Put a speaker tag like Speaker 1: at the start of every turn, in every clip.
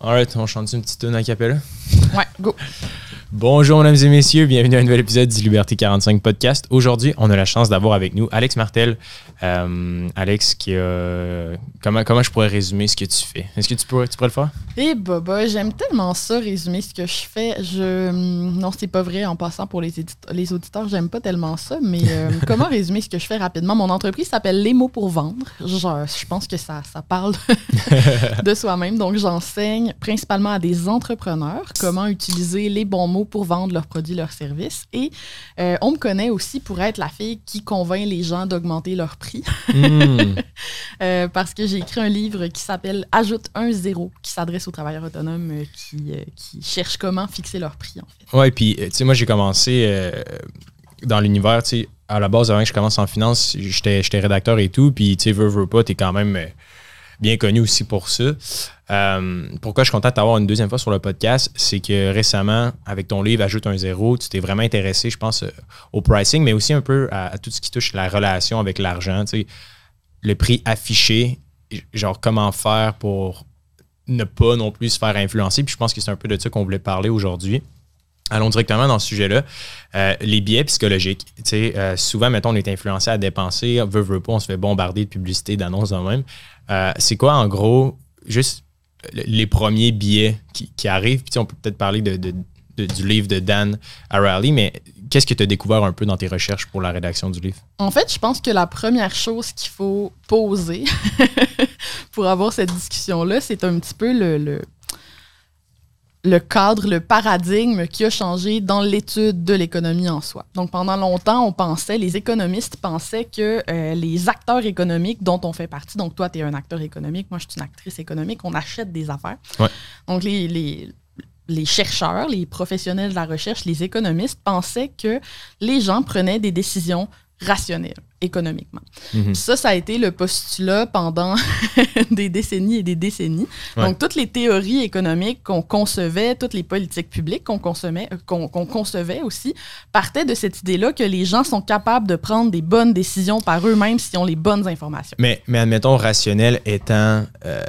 Speaker 1: Alright, on chante une petite tune à capella?
Speaker 2: Ouais, go.
Speaker 1: Bonjour, mesdames et messieurs, bienvenue à un nouvel épisode du Liberté 45 podcast. Aujourd'hui, on a la chance d'avoir avec nous Alex Martel. Euh, Alex, qui a. Comment, comment je pourrais résumer ce que tu fais? Est-ce que tu pourrais, tu pourrais le faire?
Speaker 2: Eh, Baba, j'aime tellement ça, résumer ce que je fais. Je. Non, c'est pas vrai en passant pour les, les auditeurs, j'aime pas tellement ça, mais euh, comment résumer ce que je fais rapidement? Mon entreprise s'appelle Les mots pour vendre. Genre, je pense que ça, ça parle de soi-même. Donc, j'enseigne principalement à des entrepreneurs comment utiliser les bons mots pour vendre leurs produits, leurs services. Et euh, on me connaît aussi pour être la fille qui convainc les gens d'augmenter leur prix.
Speaker 1: Hmm.
Speaker 2: Euh, parce que j'ai écrit un livre qui s'appelle Ajoute un zéro, qui s'adresse aux travailleurs autonomes euh, qui, qui cherchent comment fixer leur prix, en fait.
Speaker 1: Ouais, puis, tu sais, moi, j'ai commencé dans l'univers, tu sais, à la base, avant que je commence en finance, j'étais rédacteur et tout, puis, tu sais, veux, veux pas, t'es quand même bien connu aussi pour ça. Euh, pourquoi je suis content de t'avoir une deuxième fois sur le podcast, c'est que récemment, avec ton livre Ajoute un zéro, tu t'es vraiment intéressé, je pense, euh, au pricing, mais aussi un peu à, tout ce qui touche la relation avec l'argent, le prix affiché, genre comment faire pour ne pas non plus se faire influencer. Puis je pense que c'est un peu de ça qu'on voulait parler aujourd'hui. Allons directement dans ce sujet-là. Euh, les biais psychologiques. Euh, souvent, mettons, on est influencé à dépenser, veut, veut pas, on se fait bombarder de publicité, d'annonces de même. Euh, c'est quoi, en gros, juste le- les premiers biais qui, arrivent? Puis on peut peut-être parler du livre de Dan Ariely, mais qu'est-ce que tu as découvert un peu dans tes recherches pour la rédaction du livre?
Speaker 2: En fait, je pense que la première chose qu'il faut poser pour avoir cette discussion-là, c'est un petit peu le, le cadre, le paradigme qui a changé dans l'étude de l'économie en soi. Donc, pendant longtemps, on pensait, les économistes pensaient que euh, les acteurs économiques dont on fait partie, donc toi, tu es un acteur économique, moi, je suis une actrice économique, on achète des affaires.
Speaker 1: Ouais.
Speaker 2: Donc, les, les, les chercheurs, les professionnels de la recherche, les économistes pensaient que les gens prenaient des décisions rationnelles économiquement.
Speaker 1: Mhm.
Speaker 2: Ça, ça a été le postulat pendant des décennies et des décennies.
Speaker 1: Ouais.
Speaker 2: Donc, toutes les théories économiques qu'on concevait, toutes les politiques publiques qu'on consommait, euh, qu'on concevait aussi, partaient de cette idée-là que les gens sont capables de prendre des bonnes décisions par eux-mêmes s'ils ont les bonnes informations.
Speaker 1: Mais, mais admettons, rationnel étant, euh,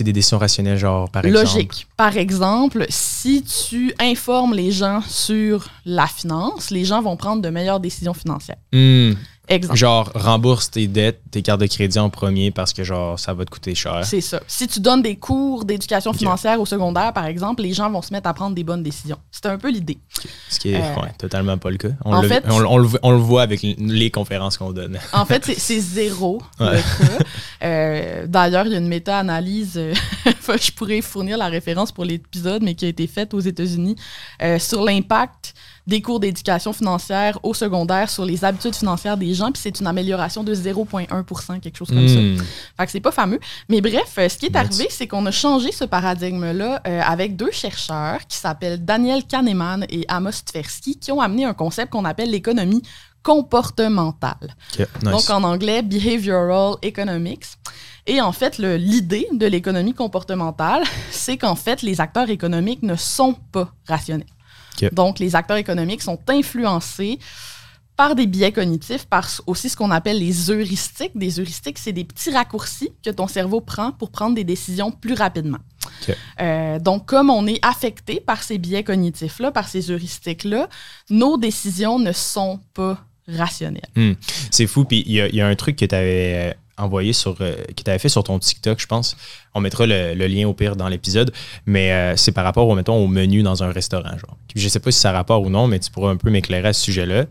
Speaker 1: des décisions rationnelles, genre, par exemple?
Speaker 2: Logique. Par exemple, si tu informes les gens sur la finance, les gens vont prendre de meilleures décisions financières.
Speaker 1: Hmm.
Speaker 2: Exemple.
Speaker 1: Genre, rembourse tes dettes, tes cartes de crédit en premier parce que, genre, ça va te coûter cher.
Speaker 2: C'est ça. Si tu donnes des cours d'éducation financière au secondaire, par exemple, les gens vont se mettre à prendre des bonnes décisions. C'est un peu l'idée.
Speaker 1: Ce qui est
Speaker 2: Euh,
Speaker 1: ouais, totalement pas le cas. On,
Speaker 2: en
Speaker 1: le,
Speaker 2: fait-
Speaker 1: on, on le, on le voit avec les- conférences qu'on donne.
Speaker 2: En fait, c'est- zéro
Speaker 1: Ouais.
Speaker 2: le cas. Euh, D'ailleurs, il y a une méta-analyse, euh, je pourrais fournir la référence pour l'épisode, mais qui a été faite aux États-Unis euh, sur l'impact des cours d'éducation financière au secondaire sur les habitudes financières des gens, puis c'est une amélioration de 0,1 quelque chose comme ça.
Speaker 1: Hmm.
Speaker 2: Fait que c'est pas fameux. Mais bref, euh, ce qui est arrivé, c'est qu'on a changé ce paradigme-là euh, avec deux chercheurs qui s'appellent Daniel Kahneman et Amos Tversky, qui ont amené un concept qu'on appelle l'économie comportementale.
Speaker 1: Ok, nice.
Speaker 2: Donc en anglais, Behavioral Economics. Et en fait, l'idée de l'économie comportementale, c'est qu'en fait, les acteurs économiques ne sont pas rationnels. Donc, les acteurs économiques sont influencés par des biais cognitifs, par aussi ce qu'on appelle les heuristiques. Des heuristiques, c'est des petits raccourcis que ton cerveau prend pour prendre des décisions plus rapidement. Euh, donc, comme on est affecté par ces biais cognitifs-là, par ces heuristiques-là, nos décisions ne sont pas rationnelles.
Speaker 1: Hmm. C'est fou. Puis il y, y a un truc que tu avais envoyé sur, euh, que tu avais fait sur ton TikTok, je pense. On mettra le, le lien au pire dans l'épisode. Mais euh, c'est par rapport, au, mettons, au menu dans un restaurant. Genre. Je sais pas si ça a rapport ou non, mais tu pourrais un peu m'éclairer à ce sujet-là.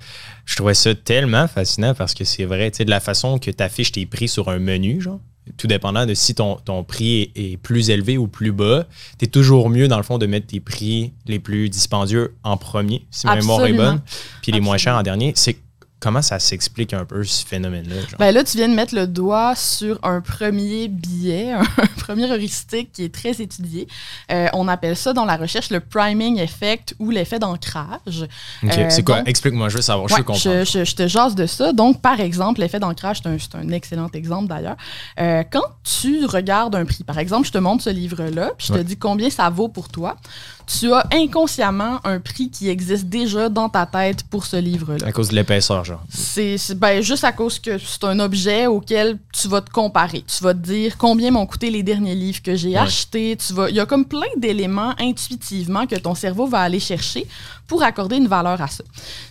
Speaker 1: Je trouvais ça tellement fascinant parce que c'est vrai, tu sais, de la façon que tu affiches tes prix sur un menu, genre. Tout dépendant de si ton, ton prix est, est plus élevé ou plus bas, tu es toujours mieux, dans le fond, de mettre tes prix les plus dispendieux en premier, si ma mémoire est bonne, puis les moins chers en dernier. C'est comment ça s'explique un peu ce phénomène-là?
Speaker 2: Ben là, tu viens de mettre le doigt sur un premier biais, un premier heuristique qui est très étudié. Euh, on appelle ça dans la recherche le priming effect ou l'effet d'ancrage.
Speaker 1: Ok,
Speaker 2: Euh,
Speaker 1: c'est quoi? Explique-moi, je veux savoir, je veux comprendre.
Speaker 2: je, je- je te jase de ça. Donc, par exemple, l'effet d'ancrage, c'est un, excellent exemple d'ailleurs. Euh, quand tu regardes un prix, par exemple, je te montre ce livre-là, puis je
Speaker 1: Ouais.
Speaker 2: te dis combien ça vaut pour toi, tu as inconsciemment un prix qui existe déjà dans ta tête pour ce livre-là.
Speaker 1: À cause de l'épaisseur, genre.
Speaker 2: C'est c'est- ben, juste à cause que c'est un objet auquel tu vas te comparer. Tu vas te dire combien m'ont coûté les derniers livres que j'ai
Speaker 1: Ouais.
Speaker 2: achetés. Tu vas, il y a comme plein d'éléments intuitivement que ton cerveau va aller chercher pour accorder une valeur à ça.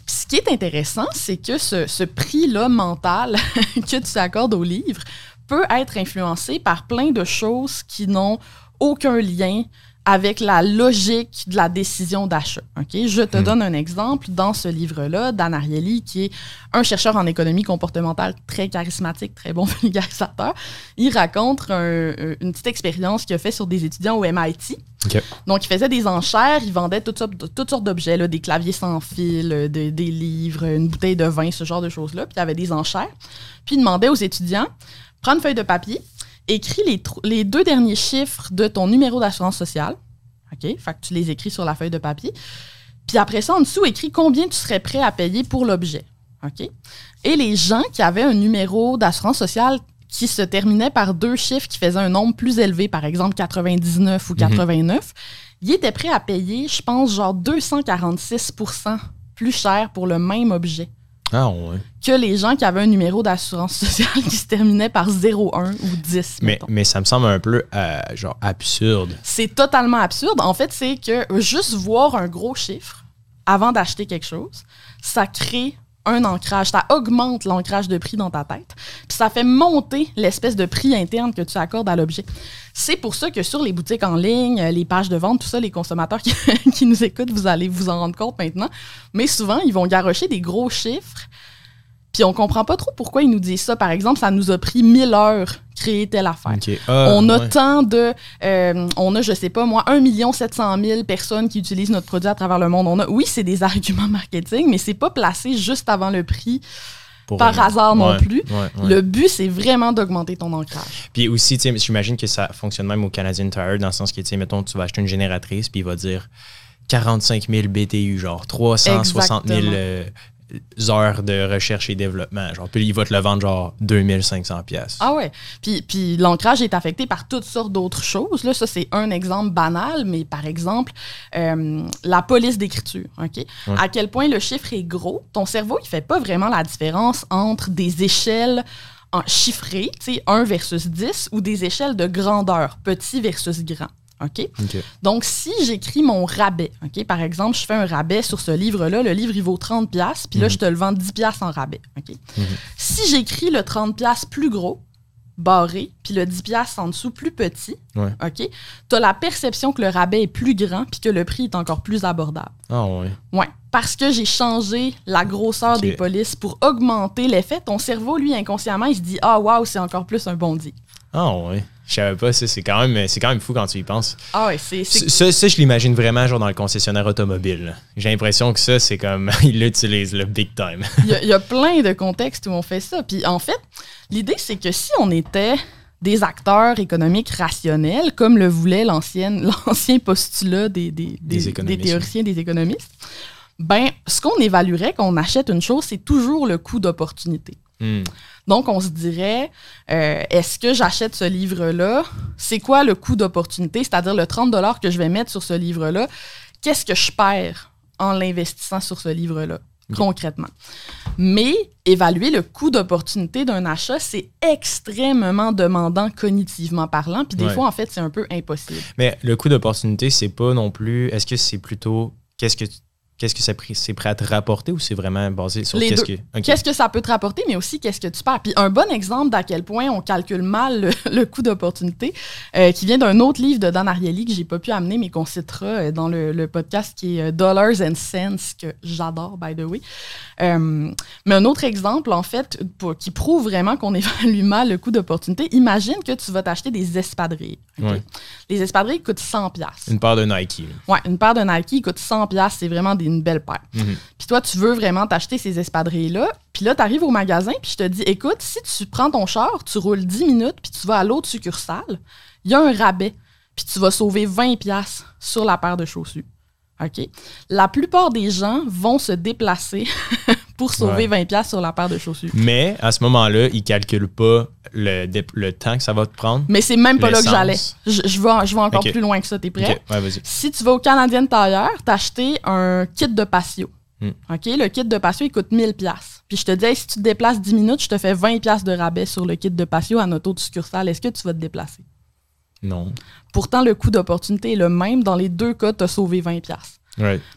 Speaker 2: Puis ce qui est intéressant, c'est que ce, ce prix-là mental que tu accordes au livre peut être influencé par plein de choses qui n'ont aucun lien avec la logique de la décision d'achat. ok? Je te
Speaker 1: Hmm.
Speaker 2: donne un exemple. Dans ce livre-là, Dan Ariely, qui est un chercheur en économie comportementale très charismatique, très bon vulgarisateur, il raconte un- une petite expérience qu'il a fait sur des étudiants au MIT. Donc, il faisait des enchères, il vendait toutes sortes, toutes sortes d'objets, des claviers sans fil, euh, de- des livres, une bouteille de vin, ce genre de choses-là. Puis, il y avait des enchères. Puis, il demandait aux étudiants, prends une feuille de papier, écris les, deux derniers chiffres de ton numéro d'assurance sociale. OK? Fait que tu les écris sur la feuille de papier. Puis après ça, en dessous, écris combien tu serais prêt à payer pour l'objet. OK? Et les gens qui avaient un numéro d'assurance sociale qui se terminait par deux chiffres qui faisaient un nombre plus élevé, par exemple 99 ou 89, ils étaient prêts à payer, je pense, genre 246% plus cher pour le même objet
Speaker 1: Ah, ouais.
Speaker 2: que les gens qui avaient un numéro d'assurance sociale qui se terminait par 01 ou 10.
Speaker 1: Mais,
Speaker 2: mettons.
Speaker 1: mais ça me semble un peu, euh, genre, absurde.
Speaker 2: C'est totalement absurde. En fait, c'est que juste voir un gros chiffre avant d'acheter quelque chose, ça crée un ancrage, ça augmente l'ancrage de prix dans ta tête, puis ça fait monter l'espèce de prix interne que tu accordes à l'objet. C'est pour ça que sur les boutiques en ligne, euh, les pages de vente, tout ça, les consommateurs qui, nous écoutent, vous allez vous en rendre compte maintenant, mais souvent, ils vont garrocher des gros chiffres, puis on comprend pas trop pourquoi ils nous disent ça. Par exemple, ça nous a pris 1000 heures créer telle affaire.
Speaker 1: Ah,
Speaker 2: On a
Speaker 1: ouais.
Speaker 2: tant de. euh, on a, je sais pas, moi, 1 700 000 personnes qui utilisent notre produit à travers le monde. On a, oui, c'est des arguments marketing, mais c'est pas placé juste avant le prix par hasard non
Speaker 1: Ouais,
Speaker 2: plus.
Speaker 1: ouais, ouais.
Speaker 2: Le but, c'est vraiment d'augmenter ton ancrage.
Speaker 1: Puis aussi, j'imagine que ça fonctionne même au Canadian Tire, dans le sens que, mettons, tu vas acheter une génératrice, puis il va dire 45 000 BTU, genre 360 000
Speaker 2: Exactement.
Speaker 1: euh, heures de recherche et développement. Genre, puis il va te le vendre, genre 2500 pièces.
Speaker 2: Ah ouais. Puis, puis l'ancrage est affecté par toutes sortes d'autres choses. Là, ça, c'est un exemple banal, mais par exemple, euh, la police d'écriture. OK? À quel point le chiffre est gros, ton cerveau, il fait pas vraiment la différence entre des échelles en chiffrées, tu sais, 1 versus 10, ou des échelles de grandeur, petit versus grand. OK? Donc, si j'écris mon rabais, OK, par exemple, je fais un rabais sur ce livre-là, le livre, il vaut 30$, piastres, puis là,
Speaker 1: Mhm.
Speaker 2: je te le vends 10$ piastres en rabais. OK?
Speaker 1: Mhm.
Speaker 2: Si j'écris le 30$ piastres plus gros, barré, puis le 10$ piastres en dessous plus petit,
Speaker 1: Ouais.
Speaker 2: OK, tu as la perception que le rabais est plus grand, puis que le prix est encore plus abordable.
Speaker 1: Ah, ouais.
Speaker 2: Ouais, parce que j'ai changé la grosseur des polices pour augmenter l'effet. Ton cerveau, lui, inconsciemment, il se dit Ah, waouh, c'est encore plus un bondi.
Speaker 1: Ah, ouais. Je savais pas, ça, c'est quand, même- c'est quand même fou quand tu y penses.
Speaker 2: Ah, ouais, c'est. c'est-
Speaker 1: Ça, ça, je l'imagine vraiment, genre, dans le concessionnaire automobile. J'ai l'impression que ça, c'est comme. ils l'utilisent, le big time.
Speaker 2: Il y, a- il y a plein de contextes où on fait ça. Puis en fait, l'idée, c'est que si on était des acteurs économiques rationnels, comme le voulait l'ancien postulat des, des,
Speaker 1: Des
Speaker 2: des-
Speaker 1: économistes,
Speaker 2: des théoriciens, des économistes, ben, ce qu'on évaluerait quand on achète une chose, c'est toujours le coût d'opportunité.
Speaker 1: Hmm.
Speaker 2: Donc, on se dirait, euh, est-ce que j'achète ce livre-là? C'est quoi le coût d'opportunité? C'est-à-dire le 30 que je vais mettre sur ce livre-là. Qu'est-ce que je perds en l'investissant sur ce livre-là, concrètement? Mais évaluer le coût d'opportunité d'un achat, c'est extrêmement demandant cognitivement parlant. Puis des
Speaker 1: Ouais.
Speaker 2: fois, en fait, c'est un peu impossible.
Speaker 1: Mais le coût d'opportunité, c'est pas non plus. Est-ce que c'est plutôt. Qu'est-ce que. Qu'est-ce que c'est prêt, à te rapporter ou c'est vraiment basé sur qu'est-ce que.
Speaker 2: Qu'est-ce que ça peut te rapporter, mais aussi qu'est-ce que tu perds. Puis un bon exemple d'à quel point on calcule mal le, le coût d'opportunité, euh, qui vient d'un autre livre de Dan Ariely que j'ai pas pu amener, mais qu'on citera euh, dans le, le podcast qui est euh, Dollars and Cents, que j'adore, by the way. Euh, mais un autre exemple, en fait, pour- qui prouve vraiment qu'on évalue mal le coût d'opportunité, imagine que tu vas t'acheter des espadrilles. ok?
Speaker 1: Ouais.
Speaker 2: Les espadrilles coûtent 100$. piastres.
Speaker 1: Une part de Nike.
Speaker 2: Ouais, une paire de Nike coûte 100$, piastres, c'est vraiment des- une belle paire.
Speaker 1: Mhm.
Speaker 2: Puis toi, tu veux vraiment t'acheter ces espadrilles-là. Puis là, tu arrives au magasin, puis je te dis, écoute, si tu prends ton char, tu roules 10 minutes, puis tu vas à l'autre succursale, il y a un rabais, puis tu vas sauver 20$ piastres sur la paire de chaussures. OK? La plupart des gens vont se déplacer pour sauver 20$ piastres sur la paire de chaussures.
Speaker 1: Mais à ce moment-là, ils calculent pas le, le temps que ça va te prendre.
Speaker 2: Mais c'est même pas là que j'allais. Je, je vais, je vais encore plus loin que ça. T'es prêt?
Speaker 1: Ok, ouais, vas-y.
Speaker 2: Si tu vas au Canadian Tire, t'acheter un kit de patio.
Speaker 1: Hmm.
Speaker 2: OK? Le kit de patio, il coûte 1000 pièces. Puis je te dis, Hey, si tu te déplaces 10 minutes, je te fais 20 pièces de rabais sur le kit de patio à notre autre succursale. Est-ce que tu vas te déplacer?
Speaker 1: Non.
Speaker 2: Pourtant, le coût d'opportunité est le même. Dans les deux cas, tu as sauvé 20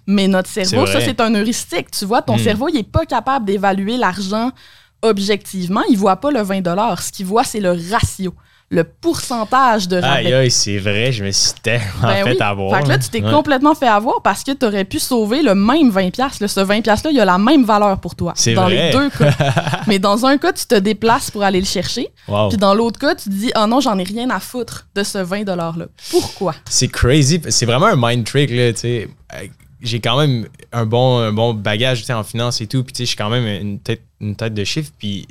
Speaker 2: Mais notre cerveau, ça, c'est un heuristique. Tu vois, ton
Speaker 1: Hmm.
Speaker 2: cerveau, il n'est pas capable d'évaluer l'argent objectivement. Il voit pas le 20 Ce qu'il voit, c'est le ratio, le pourcentage de rabais.
Speaker 1: Aïe, aïe, c'est vrai, je me suis tellement
Speaker 2: Ben
Speaker 1: fait
Speaker 2: oui.
Speaker 1: avoir.
Speaker 2: Fait que là, tu t'es
Speaker 1: Ouais.
Speaker 2: complètement fait avoir parce que tu aurais pu sauver le même 20$. Là. Ce 20$-là, il a la même valeur pour toi.
Speaker 1: C'est
Speaker 2: Dans
Speaker 1: vrai.
Speaker 2: les deux cas. Mais dans un cas, tu te déplaces pour aller le chercher.
Speaker 1: Wow.
Speaker 2: Puis dans l'autre cas, tu te dis, ah non, j'en ai rien à foutre de ce 20$-là. Pourquoi?
Speaker 1: C'est crazy. C'est vraiment un mind trick, là, tu sais. J'ai quand même un bon, un bon bagage en finance et tout. Puis, tu sais, je suis quand même une tête, une tête de chiffre. Puis,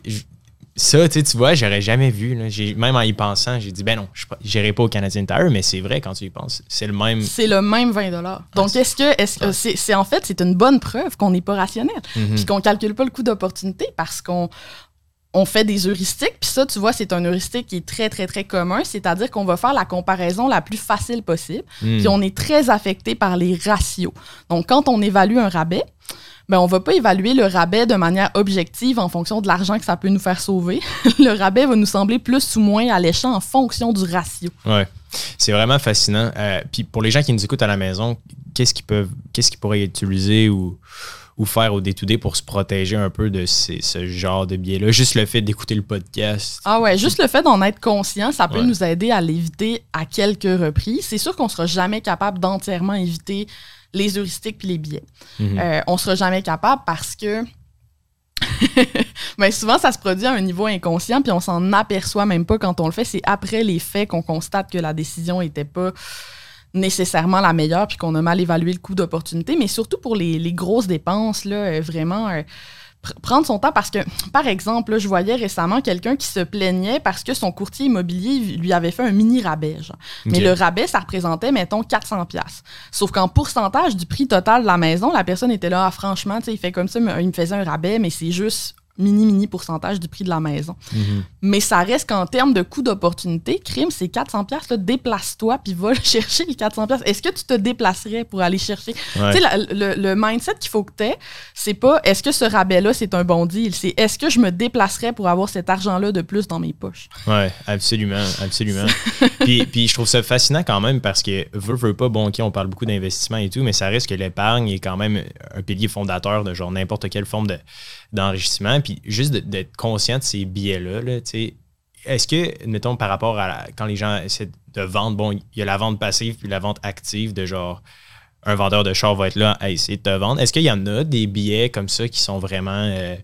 Speaker 1: ça, tu vois, j'aurais jamais vu. là. Même en y pensant, j'ai dit, ben non, je n'irai pas au Canadian Tire, mais c'est vrai quand tu y penses. C'est le même.
Speaker 2: C'est le même 20$. Donc,
Speaker 1: c'est-
Speaker 2: est-ce que, est-ce que c'est, c'est en fait, c'est une bonne preuve qu'on n'est pas rationnel.
Speaker 1: Mhm.
Speaker 2: Puis qu'on calcule pas le coût d'opportunité parce qu'on on fait des heuristiques. Puis ça, tu vois, c'est un heuristique qui est très, très, très commun. C'est-à-dire qu'on va faire la comparaison la plus facile possible.
Speaker 1: Mm.
Speaker 2: Puis on est très affecté par les ratios. Donc, quand on évalue un rabais, ben, on va pas évaluer le rabais de manière objective en fonction de l'argent que ça peut nous faire sauver. le rabais va nous sembler plus ou moins alléchant en fonction du ratio.
Speaker 1: Ouais. C'est vraiment fascinant. Euh, puis pour les gens qui nous écoutent à la maison, qu'est-ce qu'ils peuvent, qu'est-ce qu'ils pourraient utiliser ou, ou faire au day-to-day pour se protéger un peu de ces- ce genre de biais-là? Juste le fait d'écouter le podcast.
Speaker 2: Ah ouais, juste le fait d'en être conscient, ça peut
Speaker 1: Ouais.
Speaker 2: nous aider à l'éviter à quelques reprises. C'est sûr qu'on sera jamais capable d'entièrement éviter les heuristiques puis les biais.
Speaker 1: Mhm.
Speaker 2: Euh, on sera jamais capable parce que ben souvent ça se produit à un niveau inconscient puis on s'en aperçoit même pas quand on le fait. C'est après les faits qu'on constate que la décision était pas nécessairement la meilleure puis qu'on a mal évalué le coût d'opportunité. Mais surtout pour les, les grosses dépenses, là, euh, vraiment euh, pr- prendre son temps parce que, par exemple, là, je voyais récemment quelqu'un qui se plaignait parce que son courtier immobilier lui avait fait un mini rabais. genre. Mais le rabais, ça représentait, mettons, 400 pièces. Sauf qu'en pourcentage du prix total de la maison, la personne était là, ah, franchement, tu sais, il fait comme ça, mais il me faisait un rabais, mais c'est juste mini, mini pourcentage du prix de la maison.
Speaker 1: Mhm.
Speaker 2: Mais ça reste qu'en termes de coût d'opportunité, crime, c'est 400 pièces déplace-toi puis va chercher les 400 pièces. Est-ce que tu te déplacerais pour aller chercher?
Speaker 1: Ouais.
Speaker 2: Tu sais, le, le mindset qu'il faut que tu aies, c'est pas est-ce que ce rabais-là, c'est un bon deal, c'est est-ce que je me déplacerais pour avoir cet argent-là de plus dans mes poches?
Speaker 1: Ouais, absolument, absolument. puis, puis je trouve ça fascinant quand même parce que veut, veut pas, bon, ok, on parle beaucoup d'investissement et tout, mais ça reste que l'épargne est quand même un pilier fondateur de genre n'importe quelle forme de- d'enrichissement. Puis juste d'être conscient de ces biais-là, là, tu sais, est-ce que, mettons, par rapport à la- quand les gens essaient de vendre, bon, il y a la vente passive puis la vente active de genre un vendeur de char va être là à essayer de te vendre. Est-ce qu'il y en a des billets comme ça qui sont vraiment euh,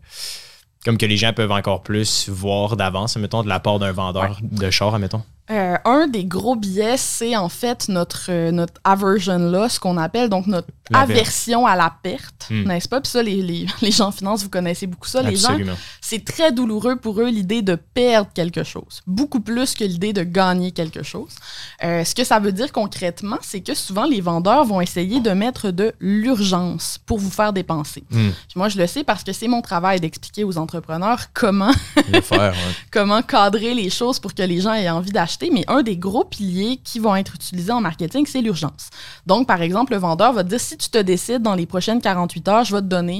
Speaker 1: comme que les gens peuvent encore plus voir d'avance, mettons, de la part d'un vendeur de char, admettons?
Speaker 2: Euh, un des gros biais, c'est en fait notre, euh, notre aversion loss, qu'on appelle donc notre aversion à la perte,
Speaker 1: Hmm.
Speaker 2: n'est-ce pas? Puis ça, les, les, les gens en finance, vous connaissez beaucoup ça. Les gens, c'est très douloureux pour eux l'idée de perdre quelque chose, beaucoup plus que l'idée de gagner quelque chose. Euh, ce que ça veut dire concrètement, c'est que souvent les vendeurs vont essayer de mettre de l'urgence pour vous faire dépenser.
Speaker 1: Hmm.
Speaker 2: Puis moi, je le sais parce que c'est mon travail d'expliquer aux entrepreneurs comment
Speaker 1: Le faire, ouais.
Speaker 2: comment cadrer les choses pour que les gens aient envie d'acheter. Mais un des gros piliers qui vont être utilisés en marketing, c'est l'urgence. Donc, par exemple, le vendeur va dire si tu te décides dans les prochaines 48 heures, je vais te donner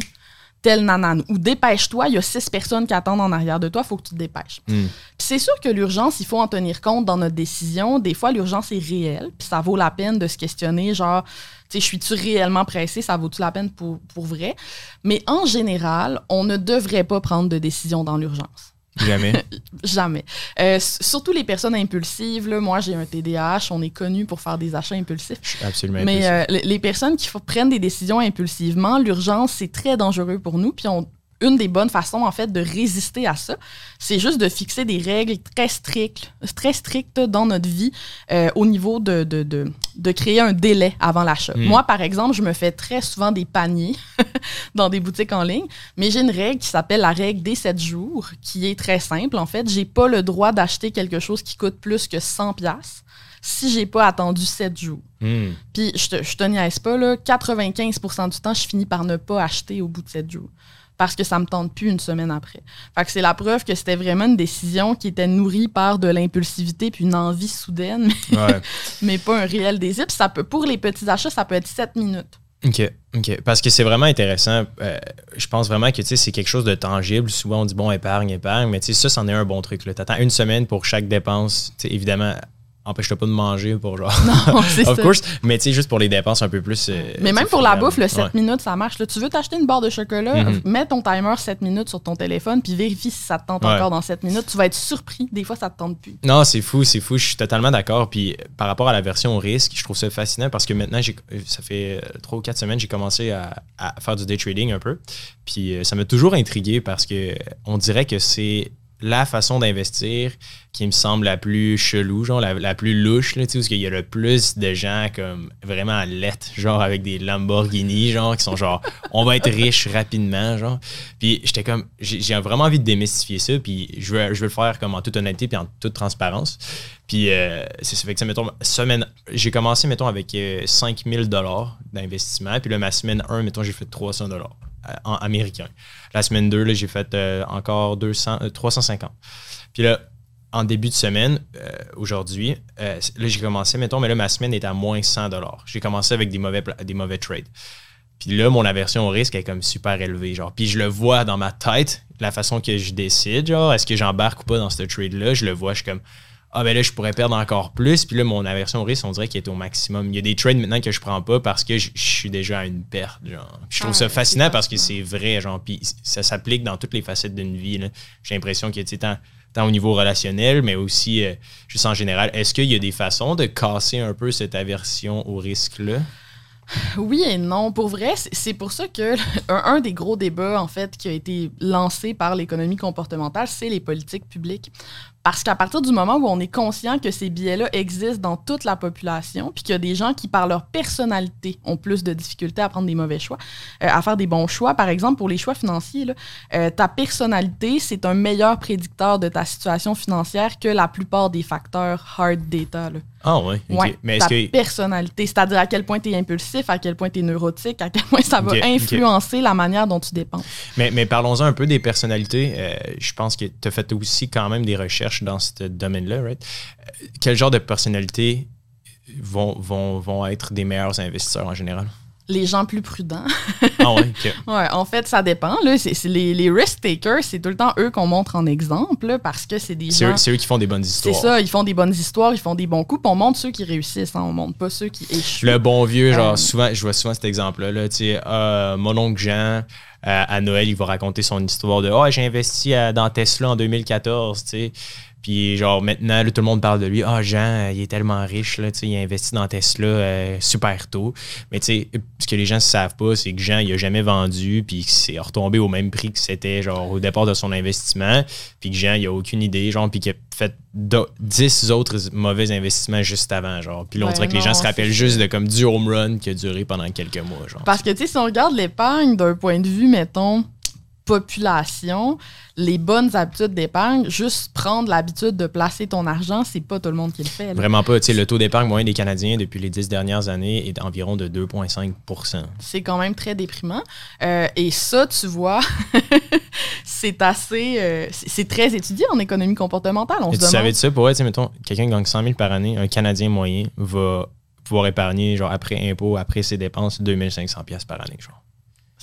Speaker 2: tel nanane. Ou dépêche-toi, il y a six personnes qui attendent en arrière de toi, il faut que tu te dépêches.
Speaker 1: Hmm.
Speaker 2: Puis c'est sûr que l'urgence, il faut en tenir compte dans notre décision. Des fois, l'urgence est réelle, puis ça vaut la peine de se questionner, genre, tu sais, suis-tu réellement pressé, ça vaut-tu la peine pour, pour vrai? Mais en général, on ne devrait pas prendre de décision dans l'urgence.
Speaker 1: Jamais.
Speaker 2: Jamais. Euh, surtout les personnes impulsives. Là, moi, j'ai un TDAH. On est connu pour faire des achats impulsifs.
Speaker 1: Absolument
Speaker 2: Mais euh, les- personnes qui prennent des décisions impulsivement, l'urgence, c'est très dangereux pour nous. Puis on, une des bonnes façons, en fait, de résister à ça, c'est juste de fixer des règles très strictes, très strictes dans notre vie euh, au niveau de, de, de, de créer un délai avant l'achat.
Speaker 1: Mm.
Speaker 2: Moi, par exemple, je me fais très souvent des paniers dans des boutiques en ligne, mais j'ai une règle qui s'appelle la règle des 7 jours, qui est très simple. En fait, j'ai pas le droit d'acheter quelque chose qui coûte plus que 100 pièces si j'ai pas attendu 7 jours.
Speaker 1: Hmm.
Speaker 2: Puis je te, je te niaise pas, là, 95% du temps, je finis par ne pas acheter au bout de 7 jours. Parce que ça me tente plus une semaine après. Fait que c'est la preuve que c'était vraiment une décision qui était nourrie par de l'impulsivité puis une envie soudaine,
Speaker 1: Ouais.
Speaker 2: mais pas un réel désir. Puis ça peut, pour les petits achats, ça peut être 7 minutes.
Speaker 1: OK, OK. Parce que c'est vraiment intéressant. Euh, je pense vraiment que c'est quelque chose de tangible. Souvent, on dit bon, épargne, épargne, mais ça, c'en est un bon truc. Tu attends une semaine pour chaque dépense. évidemment, empêche-toi pas de manger pour genre.
Speaker 2: Non, c'est
Speaker 1: Of course, mais tu sais, juste pour les dépenses un peu plus.
Speaker 2: Euh, mais même pour la bouffe, le 7 minutes, ça marche. Là, tu veux t'acheter une barre de chocolat, mm-hmm. mets ton timer 7 minutes sur ton téléphone, puis vérifie si ça te tente encore dans 7 minutes. Tu vas être surpris. Des fois, ça te tente plus.
Speaker 1: Non, c'est fou, c'est fou. Je suis totalement d'accord. Puis par rapport à la version risque, je trouve ça fascinant parce que maintenant, ça fait 3 ou 4 semaines, j'ai commencé à, à, faire du day trading un peu. Puis euh, ça m'a toujours intrigué parce que on dirait que c'est la façon d'investir qui me semble la plus chelou, genre la, plus louche, là, parce qu'il y a le plus de gens comme vraiment lettres, genre avec des Lamborghini, genre qui sont genre on va être riche rapidement, genre. Puis j'étais comme j'ai vraiment envie de démystifier ça, puis je veux, je veux le faire comme en toute honnêteté puis en toute transparence. Puis euh, c'est ça fait que ça, mettons, semaine, j'ai commencé, mettons, avec 5000 euh, dollars d'investissement, puis là, ma semaine 1, mettons, j'ai fait 300 dollars en américain. La semaine 2, j'ai fait euh, encore 200, 350. Euh, Puis là, en début de semaine, euh, aujourd'hui, là, j'ai commencé, mettons, mais là, ma semaine est à moins 100 J'ai commencé avec des mauvais, des mauvais trades. Puis là, mon aversion au risque est comme super élevée. Genre. Puis je le vois dans ma tête, la façon que je décide, genre, est-ce que j'embarque ou pas dans ce trade-là, je le vois, je suis comme, ah ben là, je pourrais perdre encore plus. Puis là, mon aversion au risque, on dirait qu'il est au maximum. Il y a des trades maintenant que je prends pas parce que je, suis déjà à une perte. Genre. Je trouve ça ah, fascinant parce que c'est vrai. Genre, puis ça s'applique dans toutes les facettes d'une vie. J'ai l'impression que, tu tant, tant au niveau relationnel, mais aussi euh, juste en général. Est-ce qu'il y a des façons de casser un peu cette aversion au risque-là?
Speaker 2: Oui et non. Pour vrai, c'est pour ça que un, des gros débats, en fait, qui a été lancé par l'économie comportementale, c'est les politiques publiques. Parce qu'à partir du moment où on est conscient que ces biais-là existent dans toute la population, puis qu'il y a des gens qui, par leur personnalité, ont plus de difficultés à prendre des mauvais choix, euh, à faire des bons choix, par exemple, pour les choix financiers, euh, ta personnalité, c'est un meilleur prédicteur de ta situation financière que la plupart des facteurs hard data.
Speaker 1: Ah oui,
Speaker 2: Mais ta personnalité, c'est-à-dire à quel point tu es impulsif, à quel point tu es neurotique, à quel point ça va influencer la manière dont tu dépenses.
Speaker 1: Mais, mais parlons-en un peu des personnalités. Euh, je pense que tu as fait aussi quand même des recherches dans ce domaine-là, right? Euh, quel genre de personnalités vont, vont, vont être des meilleurs investisseurs en général?
Speaker 2: Les gens plus prudents.
Speaker 1: ah ouais,
Speaker 2: ouais, en fait, ça dépend. Là. Les, les risk takers, c'est tout le temps eux qu'on montre en exemple parce que c'est des gens.
Speaker 1: c'est eux qui font des bonnes histoires.
Speaker 2: C'est ça, ils font des bonnes histoires, ils font des bons coups. on montre ceux qui réussissent, hein, on montre pas ceux qui échouent.
Speaker 1: Le bon vieux, genre, euh, souvent, je vois souvent cet exemple-là. sais, euh, mon oncle Jean, à Noël, il va raconter son histoire de Ah, j'ai investi dans Tesla en 2014, tu sais. Puis genre maintenant, tout le monde parle de lui. Ah, Jean, il est tellement riche, là, il a investi dans Tesla euh, super tôt. Mais tu sais, ce que les gens ne savent pas, c'est que Jean, il a jamais vendu, puis c'est retombé au même prix que c'était genre au départ de son investissement. Puis que Jean, il a aucune idée, genre, puis qu'il a fait 10 autres mauvais investissements juste avant, genre. Puis là, on dirait que les gens se rappellent juste de comme du home run qui a duré pendant quelques mois, genre.
Speaker 2: Parce que, tu sais, si on regarde l'épargne d'un point de vue, mettons, population, les bonnes habitudes d'épargne, juste prendre l'habitude de placer ton argent, c'est pas tout le monde qui le fait.
Speaker 1: Vraiment pas. le taux d'épargne moyen des Canadiens depuis les dix dernières années est d'environ de 2,5%
Speaker 2: C'est quand même très déprimant. Euh, et ça, tu vois, c'est assez. Euh, c'est très étudié en économie comportementale. On
Speaker 1: tu savais de ça? Pour être, mettons, quelqu'un qui gagne 100 000 par année, un Canadien moyen va pouvoir épargner, genre après impôt, après ses dépenses, 2500 par année, genre